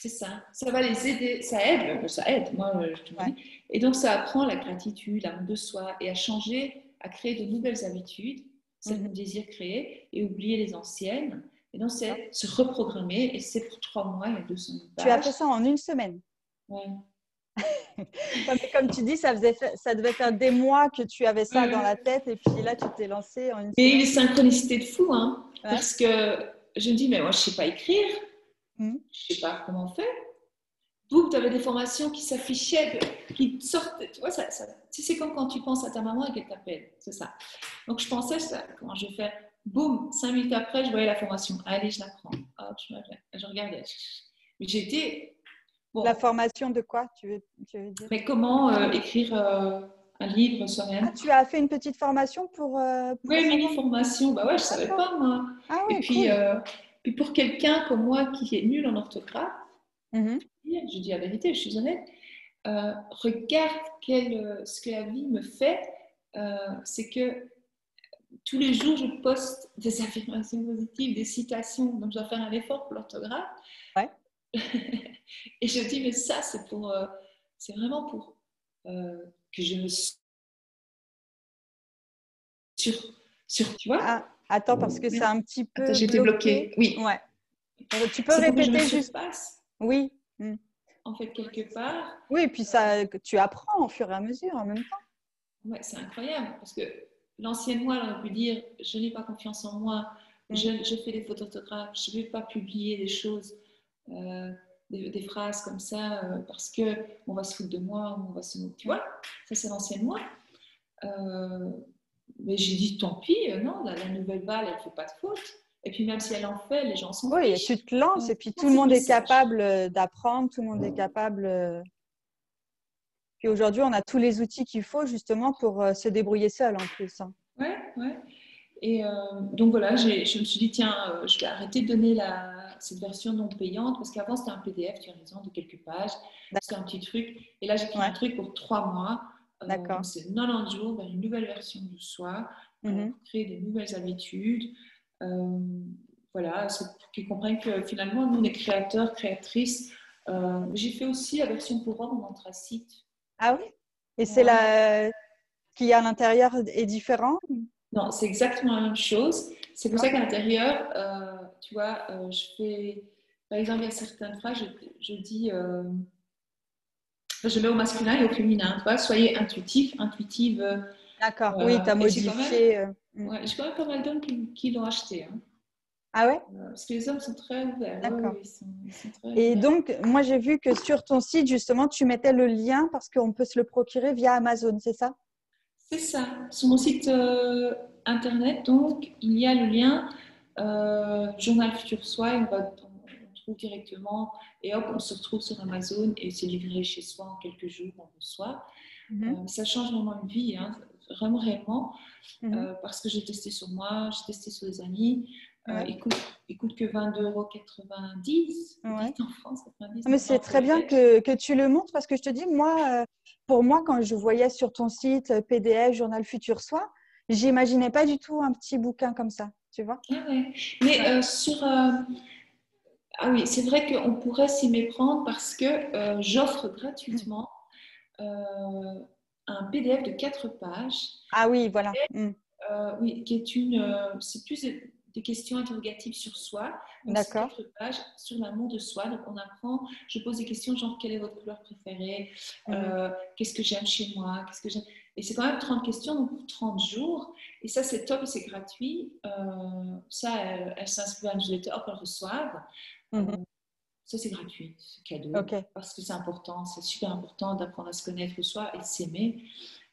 C'est ça. Ça va les aider. Ça aide. Euh, ça aide, moi, je te dis. Et donc, ça apprend la gratitude, l'amour de soi et à changer, à créer de nouvelles habitudes, celles qu'on mhm. désire créer, et oublier les anciennes. Et donc, c'est se reprogrammer. Et c'est pour trois mois, il y a 200 pages. Tu as fait ça en une semaine Ouais. comme tu dis, ça, faisait, ça devait faire des mois que tu avais ça dans la tête et puis là, tu t'es lancé en une. Et une synchronicité de fou, hein, parce que je me dis, mais moi, je ne sais pas écrire, hmm. je ne sais pas comment fait. Boum, tu avais des formations qui s'affichaient, qui sortent. Tu vois, ça, ça c'est comme quand tu penses à ta maman et qu'elle t'appelle. C'est ça. Donc, je pensais, ça, comment je vais faire Boum, cinq minutes après, je voyais la formation. Allez, je la prends. Hop, je, je regardais. J'étais. Bon. La formation de quoi, tu veux, tu veux dire? Mais comment euh, écrire euh, un livre soi-même ah, Tu as fait une petite formation pour. Euh, oui, une mini-formation. Bah ouais, je ne savais pas, moi. Ah, et puis, puis, pour quelqu'un comme moi qui est nul en orthographe, mm-hmm. je dis la vérité, je suis honnête, regarde quel, ce que la vie me fait. c'est que tous les jours, je poste des affirmations positives, des citations, donc je dois faire un effort pour l'orthographe. Ouais. et je dis, mais ça, c'est pour, euh, c'est vraiment pour euh, que je me sur, sur, tu vois? Ah, attends, parce que c'est un petit peu. J'étais bloquée. Oui. Ouais. tu peux répéter juste. Passe. Oui. Hmm. En fait, quelque part. Oui, et puis ça, tu apprends au fur et à mesure en même temps. Ouais, c'est incroyable parce que l'ancienne moi, aurait pu dire je n'ai pas confiance en moi, mm. je, fais des fautes d'orthographe, je ne vais pas publier des choses, euh, des, phrases comme ça euh, parce que on va se foutre de moi, on va se tu vois, ça c'est l'ancienne moi. Euh, mais j'ai dit tant pis, non, la, nouvelle balle, elle ne fait pas de faute. Et puis même si elle en fait, les gens sont. Oui, tu te lances et puis tout le monde est capable d'apprendre, tout le monde est capable. Puis aujourd'hui, on a tous les outils qu'il faut justement pour euh, se débrouiller seul en plus. Hein. Ouais, ouais. Et euh, donc voilà, je me suis dit, tiens, euh, je vais arrêter de donner la, cette version non payante parce qu'avant c'était un PDF, tu as raison, de quelques pages. C'était un petit truc. Et là, j'ai fait un truc pour trois mois. D'accord. c'est 90 jours vers une nouvelle version de soi, pour créer des nouvelles habitudes. voilà, c'est pour qu'ils comprennent que finalement, nous, les créateurs, créatrices, j'ai fait aussi la version pour hommes en anthracite. Ah oui? Et c'est la qui à l'intérieur est différent? Non, c'est exactement la même chose. C'est pour ça qu'à l'intérieur, euh, tu vois, euh, je fais, par exemple, il y a certaines phrases, je, dis, euh, je mets au masculin et au féminin, tu vois, soyez intuitif, intuitive. D'accord, oui, tu as modifié. Mm. Ouais, j'ai quand même pas mal d'hommes qui, l'ont acheté. Hein. Ah ouais? Parce que les hommes sont très ouverts. D'accord. et donc, moi, j'ai vu que sur ton site, justement, tu mettais le lien parce qu'on peut se le procurer via Amazon, c'est ça? C'est ça. Sur mon site euh, internet, donc, il y a le lien euh, Journal Futur Soi. on, va, on, trouve directement et hop, on se retrouve sur Amazon et c'est livré chez soi en quelques jours, on reçoit. Mm-hmm. Euh, ça change vraiment une vie, hein, vraiment réellement, mm-hmm. parce que j'ai testé sur moi, j'ai testé sur des amis. Euh, il, coûte, que 22,90 euros en France. Mais c'est très bien que, que, tu le montres parce que je te dis, moi, euh, pour moi, quand je voyais sur ton site euh, PDF, Journal Futur Soi, j'imaginais pas du tout un petit bouquin comme ça, tu vois. Ah Mais sur. Ah oui, c'est vrai qu'on pourrait s'y méprendre parce que j'offre gratuitement un PDF de 4 pages. Ah oui, voilà. Mm. oui, qui est une. c'est plus des questions interrogatives sur soi. D'accord. pages sur l'amour de soi. Donc, on apprend, je pose des questions genre quelle est votre couleur préférée? Mhm. euh, Qu'est-ce que j'aime chez moi? Qu'est-ce que j'aime? Et c'est quand même 30 questions, donc pour 30 jours. Et ça, c'est top c'est gratuit. Euh, ça, elles elle s'inscrivent à une newsletter, hop, elles reçoivent. Mhm. Euh, ça, c'est gratuit, c'est cadeau. Parce que c'est important, c'est super important d'apprendre à se connaître soi et s'aimer.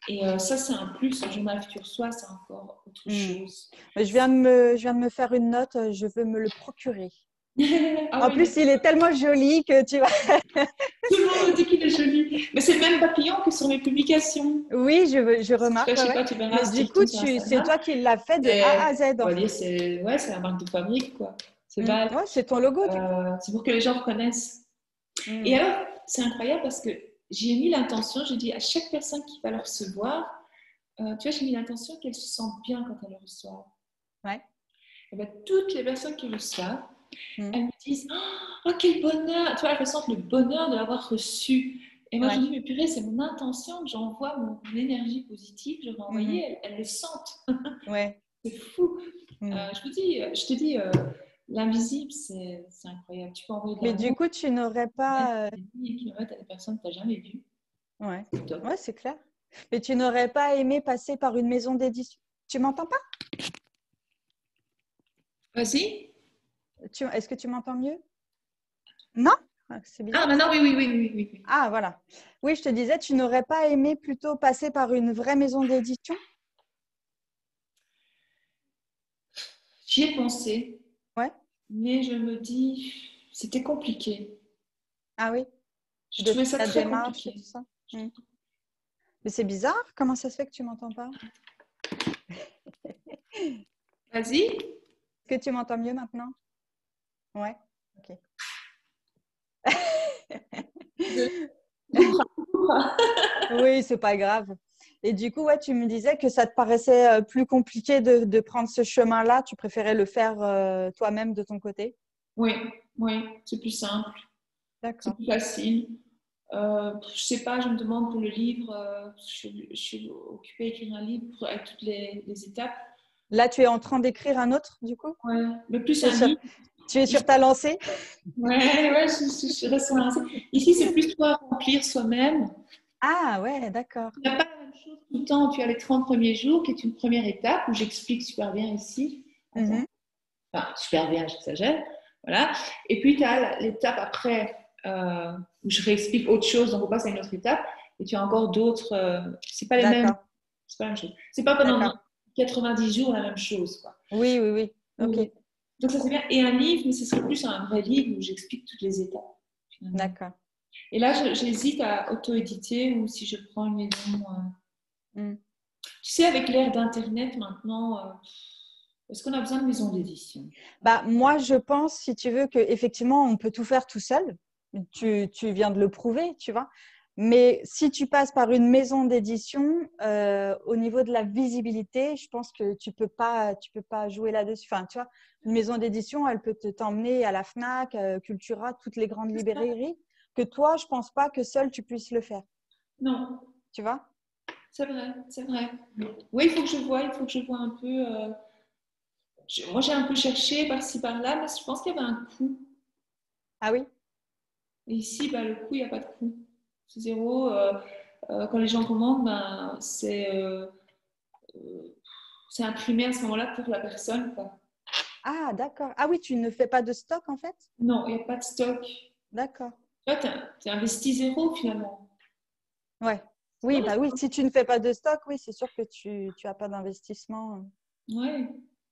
Et euh, ça, c'est un plus. Le journal futur soi, c'est encore autre hmm. chose. Je viens, de me, je viens de me faire une note, je veux me le procurer. Ah en plus, il est tellement joli que tu vois. Tout le monde dit qu'il est joli. Mais c'est le même papillon que sur mes publications. Oui, je, je remarque. Mais du coup, c'est toi qui l'as fait de A à Z. C'est ouais, la marque de fabrique. quoi. C'est c'est ton logo. Euh, c'est pour que les gens reconnaissent. Hmm. Et alors, c'est incroyable parce que j'ai mis l'intention, j'ai dit à chaque personne qui va le recevoir, euh, tu vois, j'ai mis l'intention qu'elle se sente bien quand elle le reçoit. Ouais. Et bien, toutes les personnes qui le reçoivent, mm. elles me disent Oh, quel bonheur Tu vois, elles ressentent le bonheur de l'avoir reçu. Et moi, je dis Mais purée, c'est mon intention que j'envoie mon, énergie positive, je vais envoyer, mm-hmm. elles, le sentent. ouais. c'est fou. Mm. Euh, je, vous dis, je te dis, euh, L'invisible, c'est incroyable. Tu peux envoyer Mais du coup, tu n'aurais pas. Des kilomètres à des personnes que tu n'as jamais vues. Ouais, ouais c'est clair. Mais tu n'aurais pas aimé passer par une maison d'édition? Tu m'entends pas? Vas-y. Est-ce que tu m'entends mieux? Non ah, ah, maintenant, oui, oui, oui, oui, oui. Ah, voilà. Oui, je te disais, tu n'aurais pas aimé plutôt passer par une vraie maison d'édition? J'y ai pensé. Ouais. Mais je me dis, c'était compliqué. Ah oui? Je de trouvais ça très compliqué. ça. Hmm. Mais c'est bizarre, comment ça se fait que tu m'entends pas? Vas-y. Est-ce que tu m'entends mieux maintenant? Ouais, ok. oui, c'est pas grave. Et du coup, ouais, tu me disais que ça te paraissait euh, plus compliqué de, prendre ce chemin-là. Tu préférais le faire euh, toi-même de ton côté? Oui, oui, c'est plus simple. C'est plus facile. Euh, je sais pas, je me demande pour le livre, euh, je, suis occupée à écrire un livre avec toutes les, étapes. Là, tu es en train d'écrire un autre, du coup? Oui, mais plus un livre. Tu es sur ta lancée Oui, ouais, je, je, suis sur lancée. Ici, c'est plus toi remplir soi-même. Ah, ouais, d'accord. Il n'y a pas la même chose tout le temps. Tu as les 30 premiers jours, qui est une première étape où j'explique super bien ici. Mhm. Enfin, super bien, j'exagère. Voilà. Et puis, tu as l'étape après euh, où je réexplique autre chose, donc on passe à une autre étape. Et tu as encore d'autres. Euh, c'est pas les mêmes. C'est pas la même chose. C'est pas pendant 90 jours la même chose. Quoi. Oui, oui, oui. Ok. Donc ça c'est bien. Et un livre, mais ce serait plus un vrai livre où j'explique toutes les étapes. D'accord. Et là, j'hésite à auto-éditer ou si je prends une maison. Euh, hmm. Tu sais, avec l'ère d'Internet maintenant, est-ce qu'on a besoin de maison d'édition? Bah, Moi, je pense, si tu veux, qu'effectivement, on peut tout faire tout seul tu, viens de le prouver, tu vois. Mais si tu passes par une maison d'édition, euh, au niveau de la visibilité, je pense que tu peux pas, tu peux pas jouer là-dessus. Enfin, tu vois, une maison d'édition, elle peut t'emmener à la Fnac, euh, Cultura, toutes les grandes librairies. Que toi, je pense pas que seul tu puisses le faire. Non. Tu vois? C'est vrai, c'est vrai. Oui, il faut que je vois, il faut que je vois un peu. Euh, moi, j'ai un peu cherché par-ci par-là, mais je pense qu'il y avait un coût. Ah oui? Et ici, bah, le coût, il n'y a pas de coût. C'est zéro. Euh, euh, quand les gens commandent, ben, c'est euh, imprimé à ce moment-là pour la personne. Quoi. Ah, d'accord. Ah oui, tu ne fais pas de stock en fait? Non, il n'y a pas de stock. D'accord. tu as, investi zéro finalement. Ouais. Oui, bah oui, si tu ne fais pas de stock, oui, c'est sûr que tu n'as pas d'investissement. Oui.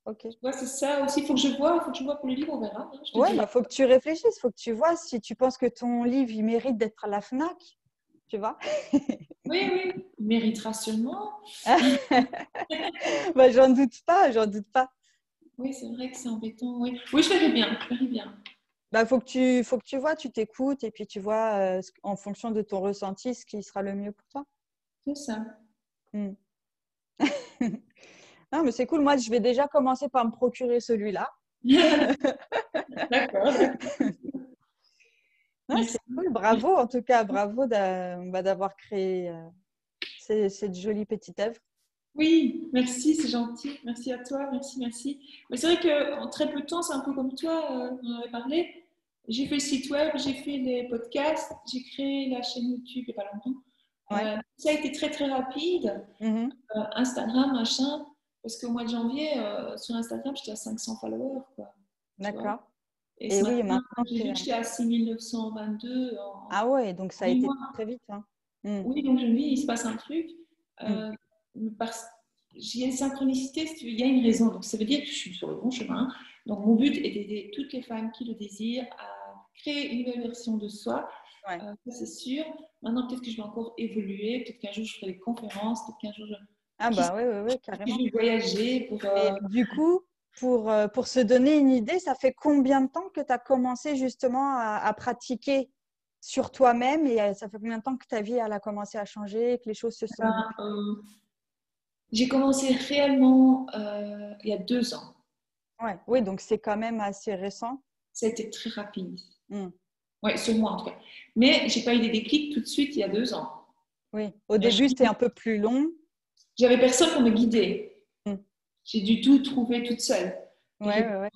Ok. c'est ça aussi. Il faut que je vois, faut que je vois pour le livre, on verra. Hein, oui, il bah, faut que tu réfléchisses, il faut que tu vois si tu penses que ton livre il mérite d'être à la Fnac, tu vois. oui, oui, il méritera sûrement. bah, j'en doute pas, j'en doute pas. Oui, c'est vrai que c'est embêtant. Oui, oui je verrai bien, je verrai bien. Bah, faut que tu faut que tu vois, tu t'écoutes et puis tu vois euh, en fonction de ton ressenti ce qui sera le mieux pour toi. C'est ça. Hmm. Non, mais c'est cool. Moi, je vais déjà commencer par me procurer celui-là. D'accord. C'est cool. Bravo, en tout cas, bravo bah, d'avoir créé euh, cette jolie petite œuvre. Oui, merci, c'est gentil. Merci à toi, merci, merci. Mais c'est vrai qu'en très peu de temps, c'est un peu comme toi, euh, on en avait parlé. J'ai fait le site web, j'ai fait les podcasts, j'ai créé la chaîne YouTube il n'y a pas longtemps. Euh, ça a été très très rapide. Mm-hmm. Instagram, machin. Parce qu'au mois de janvier, sur Instagram, j'étais à 500 followers. D'accord. Et, oui, maintenant, j'ai vu que j'étais à 6922. Ah ouais, donc ça a été très vite. Hein. Hmm. Oui, donc je me dis, il se passe un truc. Euh, hmm. J'ai une synchronicité, il y a une raison. Donc ça veut dire que je suis sur le bon chemin. Donc mon but est d'aider toutes les femmes qui le désirent à créer une nouvelle version de soi. Euh, ça c'est sûr. Maintenant, peut-être que je vais encore évoluer. Peut-être qu'un jour je ferai des conférences. Peut-être qu'un jour je ah bah oui, oui, oui, carrément. voyager pour... Euh, du coup, pour, euh, pour se donner une idée, ça fait combien de temps que tu as commencé justement à, pratiquer sur toi-même et euh, ça fait combien de temps que ta vie a commencé à changer, que les choses se sont... Ben, j'ai commencé réellement il y a deux ans. Ouais, oui, donc c'est quand même assez récent. Ça a été très rapide. Hmm. Oui, sur moi en tout cas. Mais j'ai pas eu des déclics tout de suite il y a deux ans. Oui, au début c'était un peu plus long. J'avais personne pour me guider. Hmm. J'ai dû tout trouver toute seule. Ouais, ouais,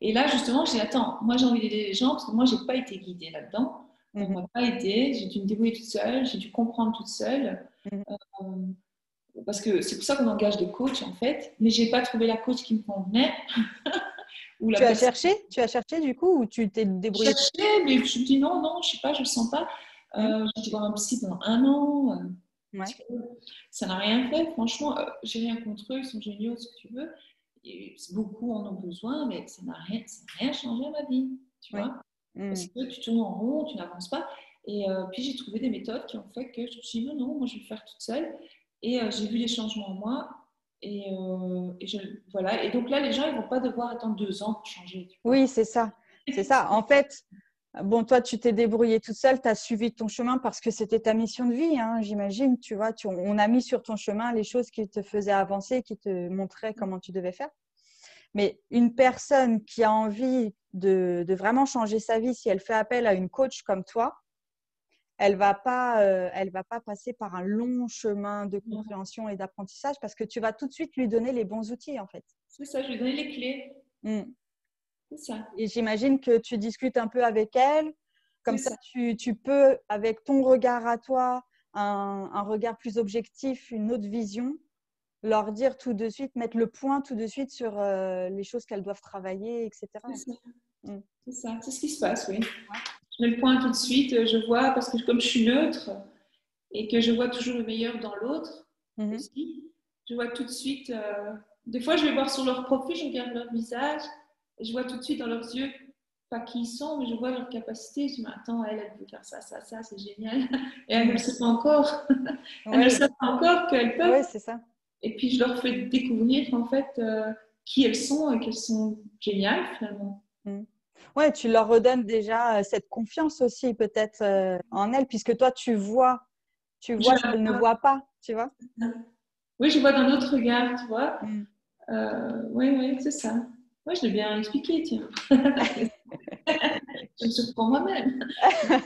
Et là, justement, j'ai dit, attends, moi j'ai envie d'aider les gens parce que moi, j'ai pas été guidée là-dedans. On ne mhm. m'a pas aidé, j'ai dû me débrouiller toute seule, j'ai dû comprendre toute seule. Mhm. Euh, parce que c'est pour ça qu'on engage des coachs en fait, mais j'ai pas trouvé la coach qui me convenait. tu as cherché? Tu as cherché du coup ou tu t'es débrouillée? J'ai cherché, mais je me dit non, non, je sais pas, je le sens pas. Euh, j'ai dû voir un psy pendant un an. Euh, ça n'a rien fait, franchement. Euh, j'ai rien contre eux, ils sont géniaux, ce que tu veux. beaucoup en ont besoin, mais ça n'a rien, rien changé à ma vie, tu vois. Mm. Parce que tu tournes en rond, tu n'avances pas. Et puis j'ai trouvé des méthodes qui ont fait que je me suis dit non, non, moi je vais le faire toute seule. Et j'ai vu les changements en moi. Et, et je, voilà. Et donc là, les gens, ils ne vont pas devoir attendre deux ans pour changer. Oui, c'est ça. C'est ça. En fait, Bon, toi, tu t'es débrouillée toute seule, tu as suivi ton chemin parce que c'était ta mission de vie, hein, j'imagine. Tu vois, on a mis sur ton chemin les choses qui te faisaient avancer, qui te montraient comment tu devais faire. Mais une personne qui a envie de, vraiment changer sa vie, si elle fait appel à une coach comme toi, elle va pas, euh, elle va pas passer par un long chemin de compréhension et d'apprentissage parce que tu vas tout de suite lui donner les bons outils, en fait. C'est ça, je lui donner les clés. Et j'imagine que tu discutes un peu avec elle. Comme ça, Tu, tu, peux, avec ton regard à toi, un, un, regard plus objectif, une autre vision, leur dire tout de suite, mettre le point tout de suite sur euh, les choses qu'elles doivent travailler, etc. Mm. C'est ça, c'est ce qui se passe, oui. Je mets le point tout de suite, euh, je vois, parce que comme je suis neutre et que je vois toujours le meilleur dans l'autre mm-hmm. aussi, je vois tout de suite. Euh, des fois, je vais voir sur leur profil, je regarde leur visage je vois tout de suite dans leurs yeux, pas qui ils sont, mais je vois leur capacité. Je me dis, attends, elle, elle peut faire ça, ça, ça, c'est génial. Et elle ne le sait pas encore. elle ne sait pas encore qu'elle peut. Oui, c'est ça. Et puis, je leur fais découvrir, en fait, euh, qui elles sont et qu'elles sont géniales, finalement. Mm. Ouais, tu leur redonnes déjà euh, cette confiance aussi, peut-être, euh, en elles, puisque toi, tu vois, tu vois qu'elles ne voient pas, tu vois. Oui, je vois dans notre regard, tu vois. Mm. oui, oui, c'est ça. Oui, je l'ai bien expliqué, tiens. je me surprends moi-même.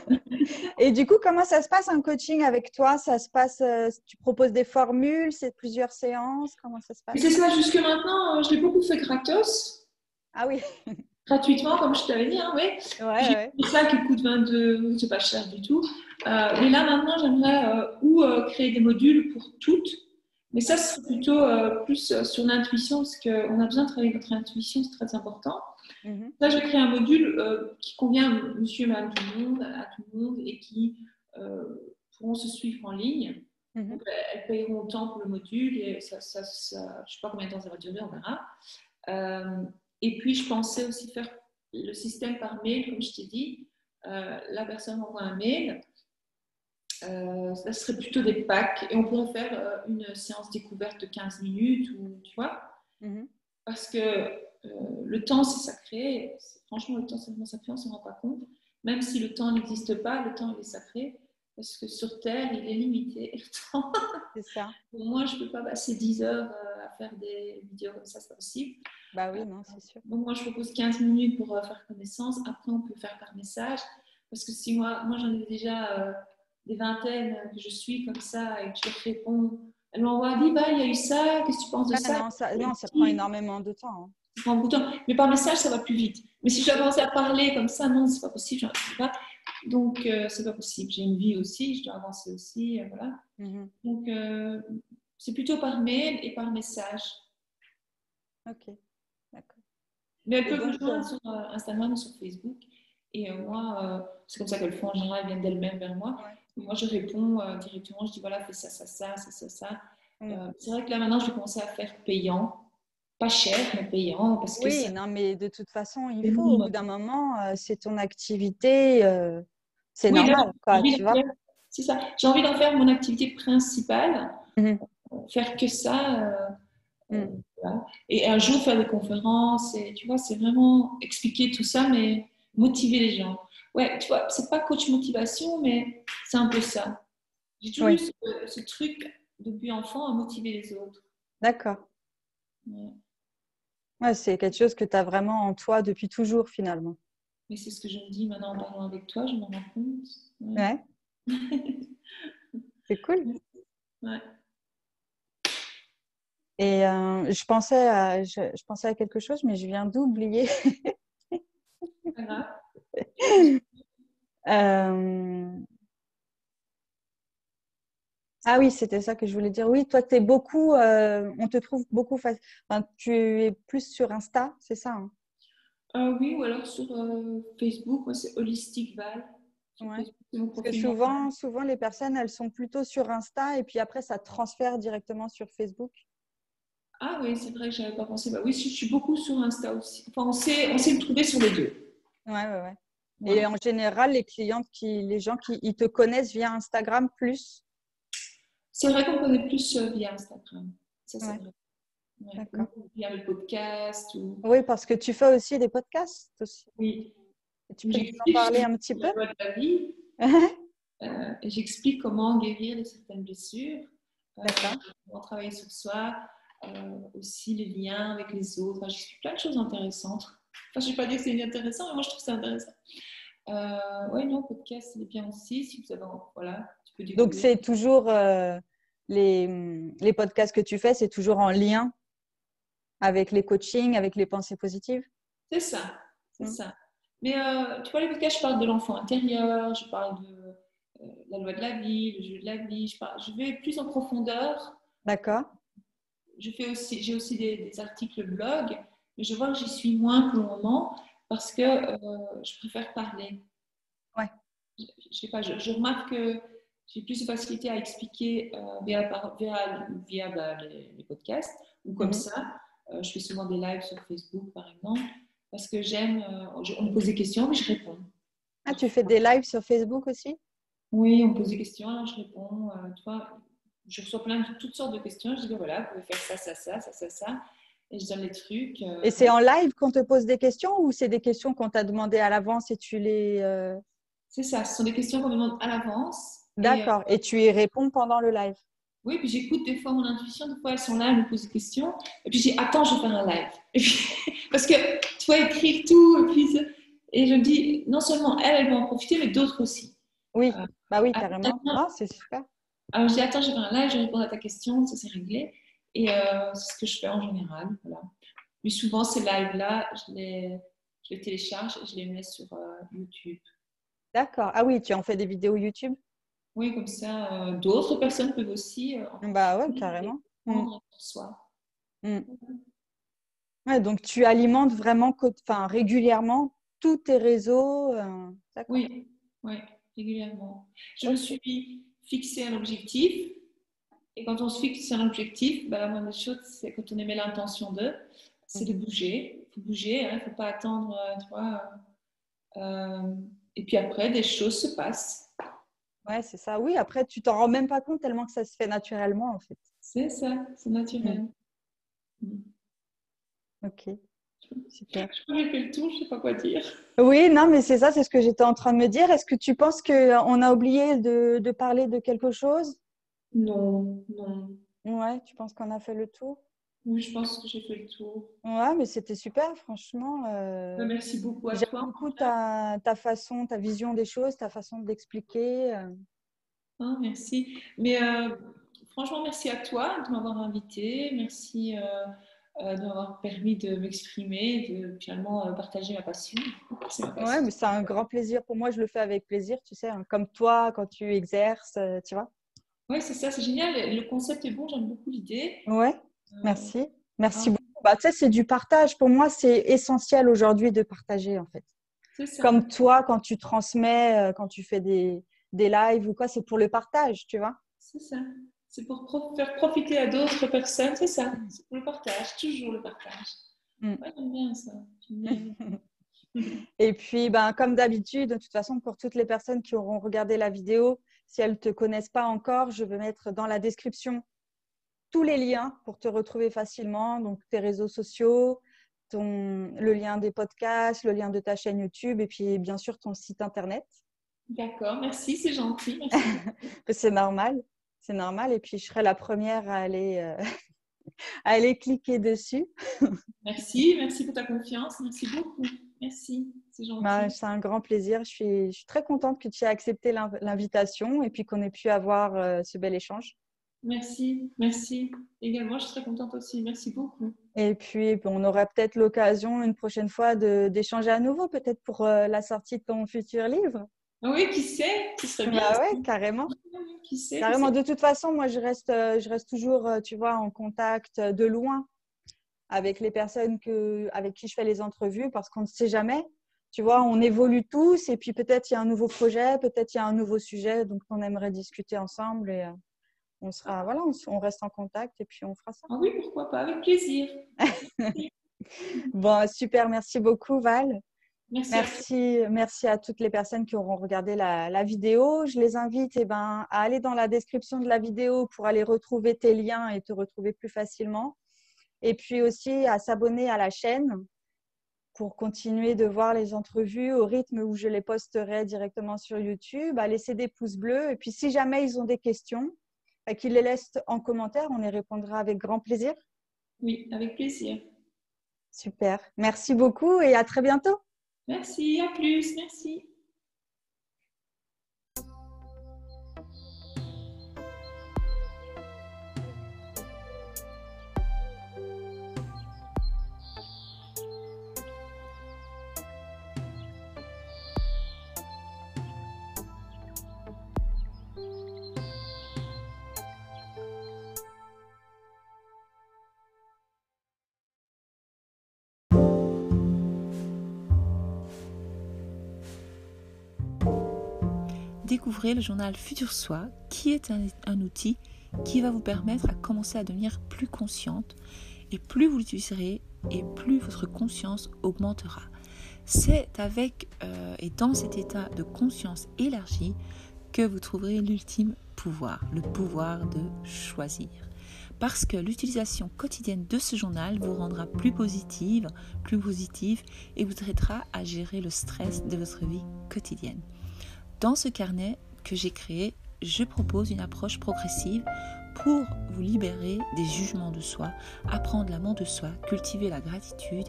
Et du coup, comment ça se passe un coaching avec toi? Ça se passe, euh, tu proposes des formules, c'est plusieurs séances Comment ça se passe? C'est ça, jusque maintenant, euh, je l'ai beaucoup fait gratos. Ah oui Gratuitement, comme je t'avais dit, hein, oui. Ouais, J'ai ça qui coûte 22, c'est pas cher du tout. Euh, mais là, maintenant, j'aimerais ou créer des modules pour toutes mais ça, c'est plutôt euh, plus euh, sur l'intuition, parce qu'on a besoin de travailler notre intuition, c'est très important. Mhm. Là, je crée un module euh, qui convient à monsieur et madame tout le monde, à tout le monde, et qui pourront se suivre en ligne. Mhm. Donc, elles payeront autant pour le module, et ça, ça, je ne sais pas combien de temps ça va durer, on verra. et puis, je pensais aussi faire le système par mail, comme je t'ai dit. la personne envoie un mail, euh, ça serait plutôt des packs. Et on pourrait faire euh, une séance découverte de 15 minutes ou tu vois. Mhm. parce que euh, le temps c'est sacré. Franchement le temps c'est vraiment sacré on s'en rend pas compte. Même si le temps n'existe pas le temps il est sacré. Parce que sur Terre il est limité le temps. C'est ça. Pour moi je peux pas passer 10 heures à faire des vidéos comme ça c'est pas possible. Bah oui non c'est sûr. Donc moi je propose 15 minutes pour faire connaissance. Après on peut faire par message. Parce que si moi moi j'en ai déjà des vingtaines que je suis comme ça et que je réponds. Elle m'envoie, dit, bah, il y a eu ça, qu'est-ce que tu penses de ça non ça, non, ça prend énormément de temps. Hein. Ça prend beaucoup de temps. Mais par message, ça va plus vite. Mais si je dois à parler comme ça, non, c'est pas possible, je pas. Donc, euh, c'est pas possible. J'ai une vie aussi, je dois avancer aussi, euh, voilà. Mm-hmm. Donc, euh, c'est plutôt par mail et par message. Ok, d'accord. Mais elle peut me rejoindre sur Instagram ou sur Facebook. Et moi, c'est comme ça qu'elles font en général, elles viennent d'elles-mêmes vers moi. Moi, je réponds euh, directement, je dis voilà, fais ça, ça, ça, ça, ça, ça. Mm. Euh, c'est vrai que là, maintenant, je vais commencer à faire payant. Pas cher, mais payant. Parce que oui, non, mais de toute façon, il faut, au bout d'un moment, euh, c'est ton activité, c'est normal, quoi, tu vois. C'est ça. J'ai envie d'en faire mon activité principale, mm-hmm. faire que ça. Mm. Et un jour, faire des conférences, et tu vois, c'est vraiment expliquer tout ça, mais motiver les gens ouais, tu vois, c'est pas coach motivation, mais c'est un peu ça. J'ai toujours eu ce, truc depuis enfant à motiver les autres. D'accord. Ouais. c'est quelque chose que tu as vraiment en toi depuis toujours finalement. Mais c'est ce que je me dis maintenant en parlant avec toi, je me rends compte. Ouais. c'est cool. Ouais. Et euh, je, pensais à, je, je, pensais à quelque chose, mais je viens d'oublier. Euh, ah oui, c'était ça que je voulais dire. Oui, toi, es beaucoup, euh, on te trouve beaucoup, enfin, tu es plus sur Insta, c'est ça hein? Euh, Oui, ou alors sur Facebook, c'est Holistic Val. Parce que souvent, souvent, les personnes, elles sont plutôt sur Insta et puis après, ça transfère directement sur Facebook. Ah oui, c'est vrai que je n'avais pas pensé. Bah oui, je suis beaucoup sur Insta aussi. Enfin, on sait, on sait me trouver sur les deux. Ouais, ouais, ouais. Et en général, les clientes, qui, les gens qui ils te connaissent via Instagram plus? C'est vrai qu'on connaît plus euh, via Instagram. Ça, c'est vrai. D'accord. Via le podcast. Oui, parce que tu fais aussi des podcasts aussi. Oui. tu peux nous en parler un petit peu? euh, J'explique comment guérir de certaines blessures. Euh, D'accord. comment travailler sur soi. aussi les liens avec les autres. Enfin, j'explique plein de choses intéressantes. Enfin, je ne vais pas dire que c'est inintéressant, mais moi, je trouve ça intéressant. Euh, oui, non, podcast, c'est bien aussi. Si vous avez, voilà, tu peux Donc, c'est toujours euh, les, les, podcasts que tu fais, c'est toujours en lien avec les coachings, avec les pensées positives? C'est ça, c'est mm. ça. Mais euh, tu vois, les podcasts, je parle de l'enfant intérieur, je parle de la loi de la vie, le jeu de la vie. Je, parle, je vais plus en profondeur. D'accord. Je fais aussi, j'ai aussi des, des articles blog mais je vois que j'y suis moins pour le moment parce que euh, je préfère parler. Ouais. Je, sais pas, je, remarque que j'ai plus de facilité à expliquer euh, via, via, via bah, les, podcasts ou comme mhm. ça. Euh, je fais souvent des lives sur Facebook, par exemple, parce que j'aime. on me pose des questions, mais je réponds. Ah, tu fais des lives sur Facebook aussi? Oui, on me pose des questions, alors je réponds. tu vois, je reçois plein de toutes sortes de questions. Je dis, voilà, vous pouvez faire ça, ça, ça, ça, ça, ça et je donne les trucs. Euh, et c'est en live qu'on te pose des questions ou c'est des questions qu'on t'a demandé à l'avance et tu les. Euh, c'est ça, ce sont des questions qu'on me demande à l'avance. D'accord, et, tu y réponds pendant le live Oui, puis j'écoute des fois mon intuition, des fois elles sont là, elles me posent des questions, et puis dis attends, je vais faire un live. parce que tu vois, écrire tout, et puis. Et je me dis, non seulement elle, elle va en profiter, mais d'autres aussi. Oui, euh, bah oui, carrément. Ah, c'est super. Alors je dis, attends, je vais faire un live, je vais répondre à ta question, ça c'est réglé. Et euh, c'est ce que je fais en général. Voilà. Mais souvent, ces lives-là, je les, je les télécharge et je les mets sur euh, YouTube. D'accord. Ah oui, tu en fais des vidéos YouTube? Oui, comme ça, euh, d'autres personnes peuvent aussi. bah ouais, carrément. Mmh. Mmh. Ouais, donc tu alimentes vraiment enfin, régulièrement tous tes réseaux. oui, oui, régulièrement. Je me suis fixé un objectif et quand on se fixe un objectif, bah, la moindre chose, c'est quand on émet l'intention de, c'est de bouger. Il faut bouger, il hein, ne faut pas attendre, euh, tu vois. Euh, et puis après, des choses se passent. Ouais, c'est ça. Oui, après, tu t'en rends même pas compte tellement que ça se fait naturellement, en fait. C'est ça, c'est naturel. Mm. Mm. Ok. Super. Je crois que j'ai fait le tour, je ne sais pas quoi dire. Oui, non, mais c'est ça, c'est ce que j'étais en train de me dire. Est-ce que tu penses qu'on a oublié de, de parler de quelque chose? Non, non. Ouais, tu penses qu'on a fait le tour? Oui, je pense que j'ai fait le tour. Ouais, mais c'était super, franchement. Euh, bah, merci beaucoup à toi. J'aime beaucoup ta, façon, ta vision des choses, ta façon d'expliquer. Euh. Ah, merci. Mais euh, franchement, merci à toi de m'avoir invité. Merci de m'avoir permis de m'exprimer, de finalement partager ma passion. Ouais, mais c'est un grand plaisir pour moi. Je le fais avec plaisir, tu sais, hein, comme toi quand tu exerces, tu vois. Oui, c'est ça, c'est génial. Le concept est bon, j'aime beaucoup l'idée. Ouais, euh, merci. Merci ah. beaucoup. Bah, tu sais, c'est du partage. Pour moi, c'est essentiel aujourd'hui de partager, en fait. Ça. Comme toi, quand tu transmets, euh, quand tu fais des, des lives ou quoi, c'est pour le partage, tu vois. C'est ça. C'est pour faire profiter à d'autres personnes, c'est ça. C'est pour le partage, toujours le partage. Mm. j'aime bien ça. Et puis, ben, comme d'habitude, de toute façon, pour toutes les personnes qui auront regardé la vidéo, si elles ne te connaissent pas encore, je vais mettre dans la description tous les liens pour te retrouver facilement, donc tes réseaux sociaux, ton, le lien des podcasts, le lien de ta chaîne YouTube et puis bien sûr ton site internet. D'accord, merci, c'est gentil. c'est normal, c'est normal. Et puis je serai la première à aller, euh, à aller cliquer dessus. merci, merci pour ta confiance, merci beaucoup. Merci, c'est gentil. Bah, c'est un grand plaisir. Je suis, je suis, très contente que tu aies accepté l'invitation et puis qu'on ait pu avoir euh, ce bel échange. Merci, merci. Également, je suis très contente aussi. Merci beaucoup. Et puis, on aura peut-être l'occasion une prochaine fois d'échanger à nouveau, peut-être pour euh, la sortie de ton futur livre. Oui, qui sait? Qui serait bien. Bah ouais, carrément. Qui sait Carrément. De toute façon, moi, je reste, euh, je reste toujours, tu vois, en contact de loin avec les personnes que, avec qui je fais les entrevues parce qu'on ne sait jamais. Tu vois, on évolue tous et puis peut-être il y a un nouveau projet, peut-être il y a un nouveau sujet, donc on aimerait discuter ensemble et euh, on sera, voilà, on, reste en contact et puis on fera ça. Ah oui, pourquoi pas, avec plaisir. bon, super, merci beaucoup Val. Merci. merci. à toutes les personnes qui auront regardé la, vidéo. Je les invite eh ben, à aller dans la description de la vidéo pour aller retrouver tes liens et te retrouver plus facilement. Et puis aussi à s'abonner à la chaîne pour continuer de voir les entrevues au rythme où je les posterai directement sur YouTube, à laisser des pouces bleus. Et puis si jamais ils ont des questions, bah, qu'ils les laissent en commentaire, on y répondra avec grand plaisir. Oui, avec plaisir. Super. Merci beaucoup et à très bientôt. Merci, à plus, merci. Découvrez le journal Futur Soi, qui est un, outil qui va vous permettre à commencer à devenir plus consciente. Et plus vous l'utiliserez, et plus votre conscience augmentera. C'est avec euh, et dans cet état de conscience élargie que vous trouverez l'ultime pouvoir, le pouvoir de choisir. Parce que l'utilisation quotidienne de ce journal vous rendra plus positive, plus positive et vous aidera à gérer le stress de votre vie quotidienne. Dans ce carnet que j'ai créé, je propose une approche progressive pour vous libérer des jugements de soi, apprendre l'amour de soi, cultiver la gratitude,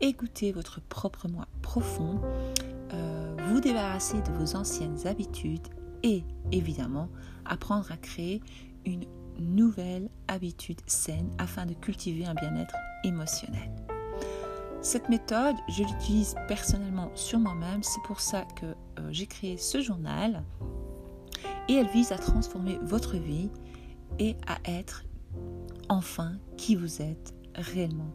écouter votre propre moi profond, euh, vous débarrasser de vos anciennes habitudes et évidemment apprendre à créer une nouvelle habitude saine afin de cultiver un bien-être émotionnel. Cette méthode, je l'utilise personnellement sur moi-même. C'est pour ça que euh, j'ai créé ce journal. Et elle vise à transformer votre vie et à être enfin qui vous êtes réellement.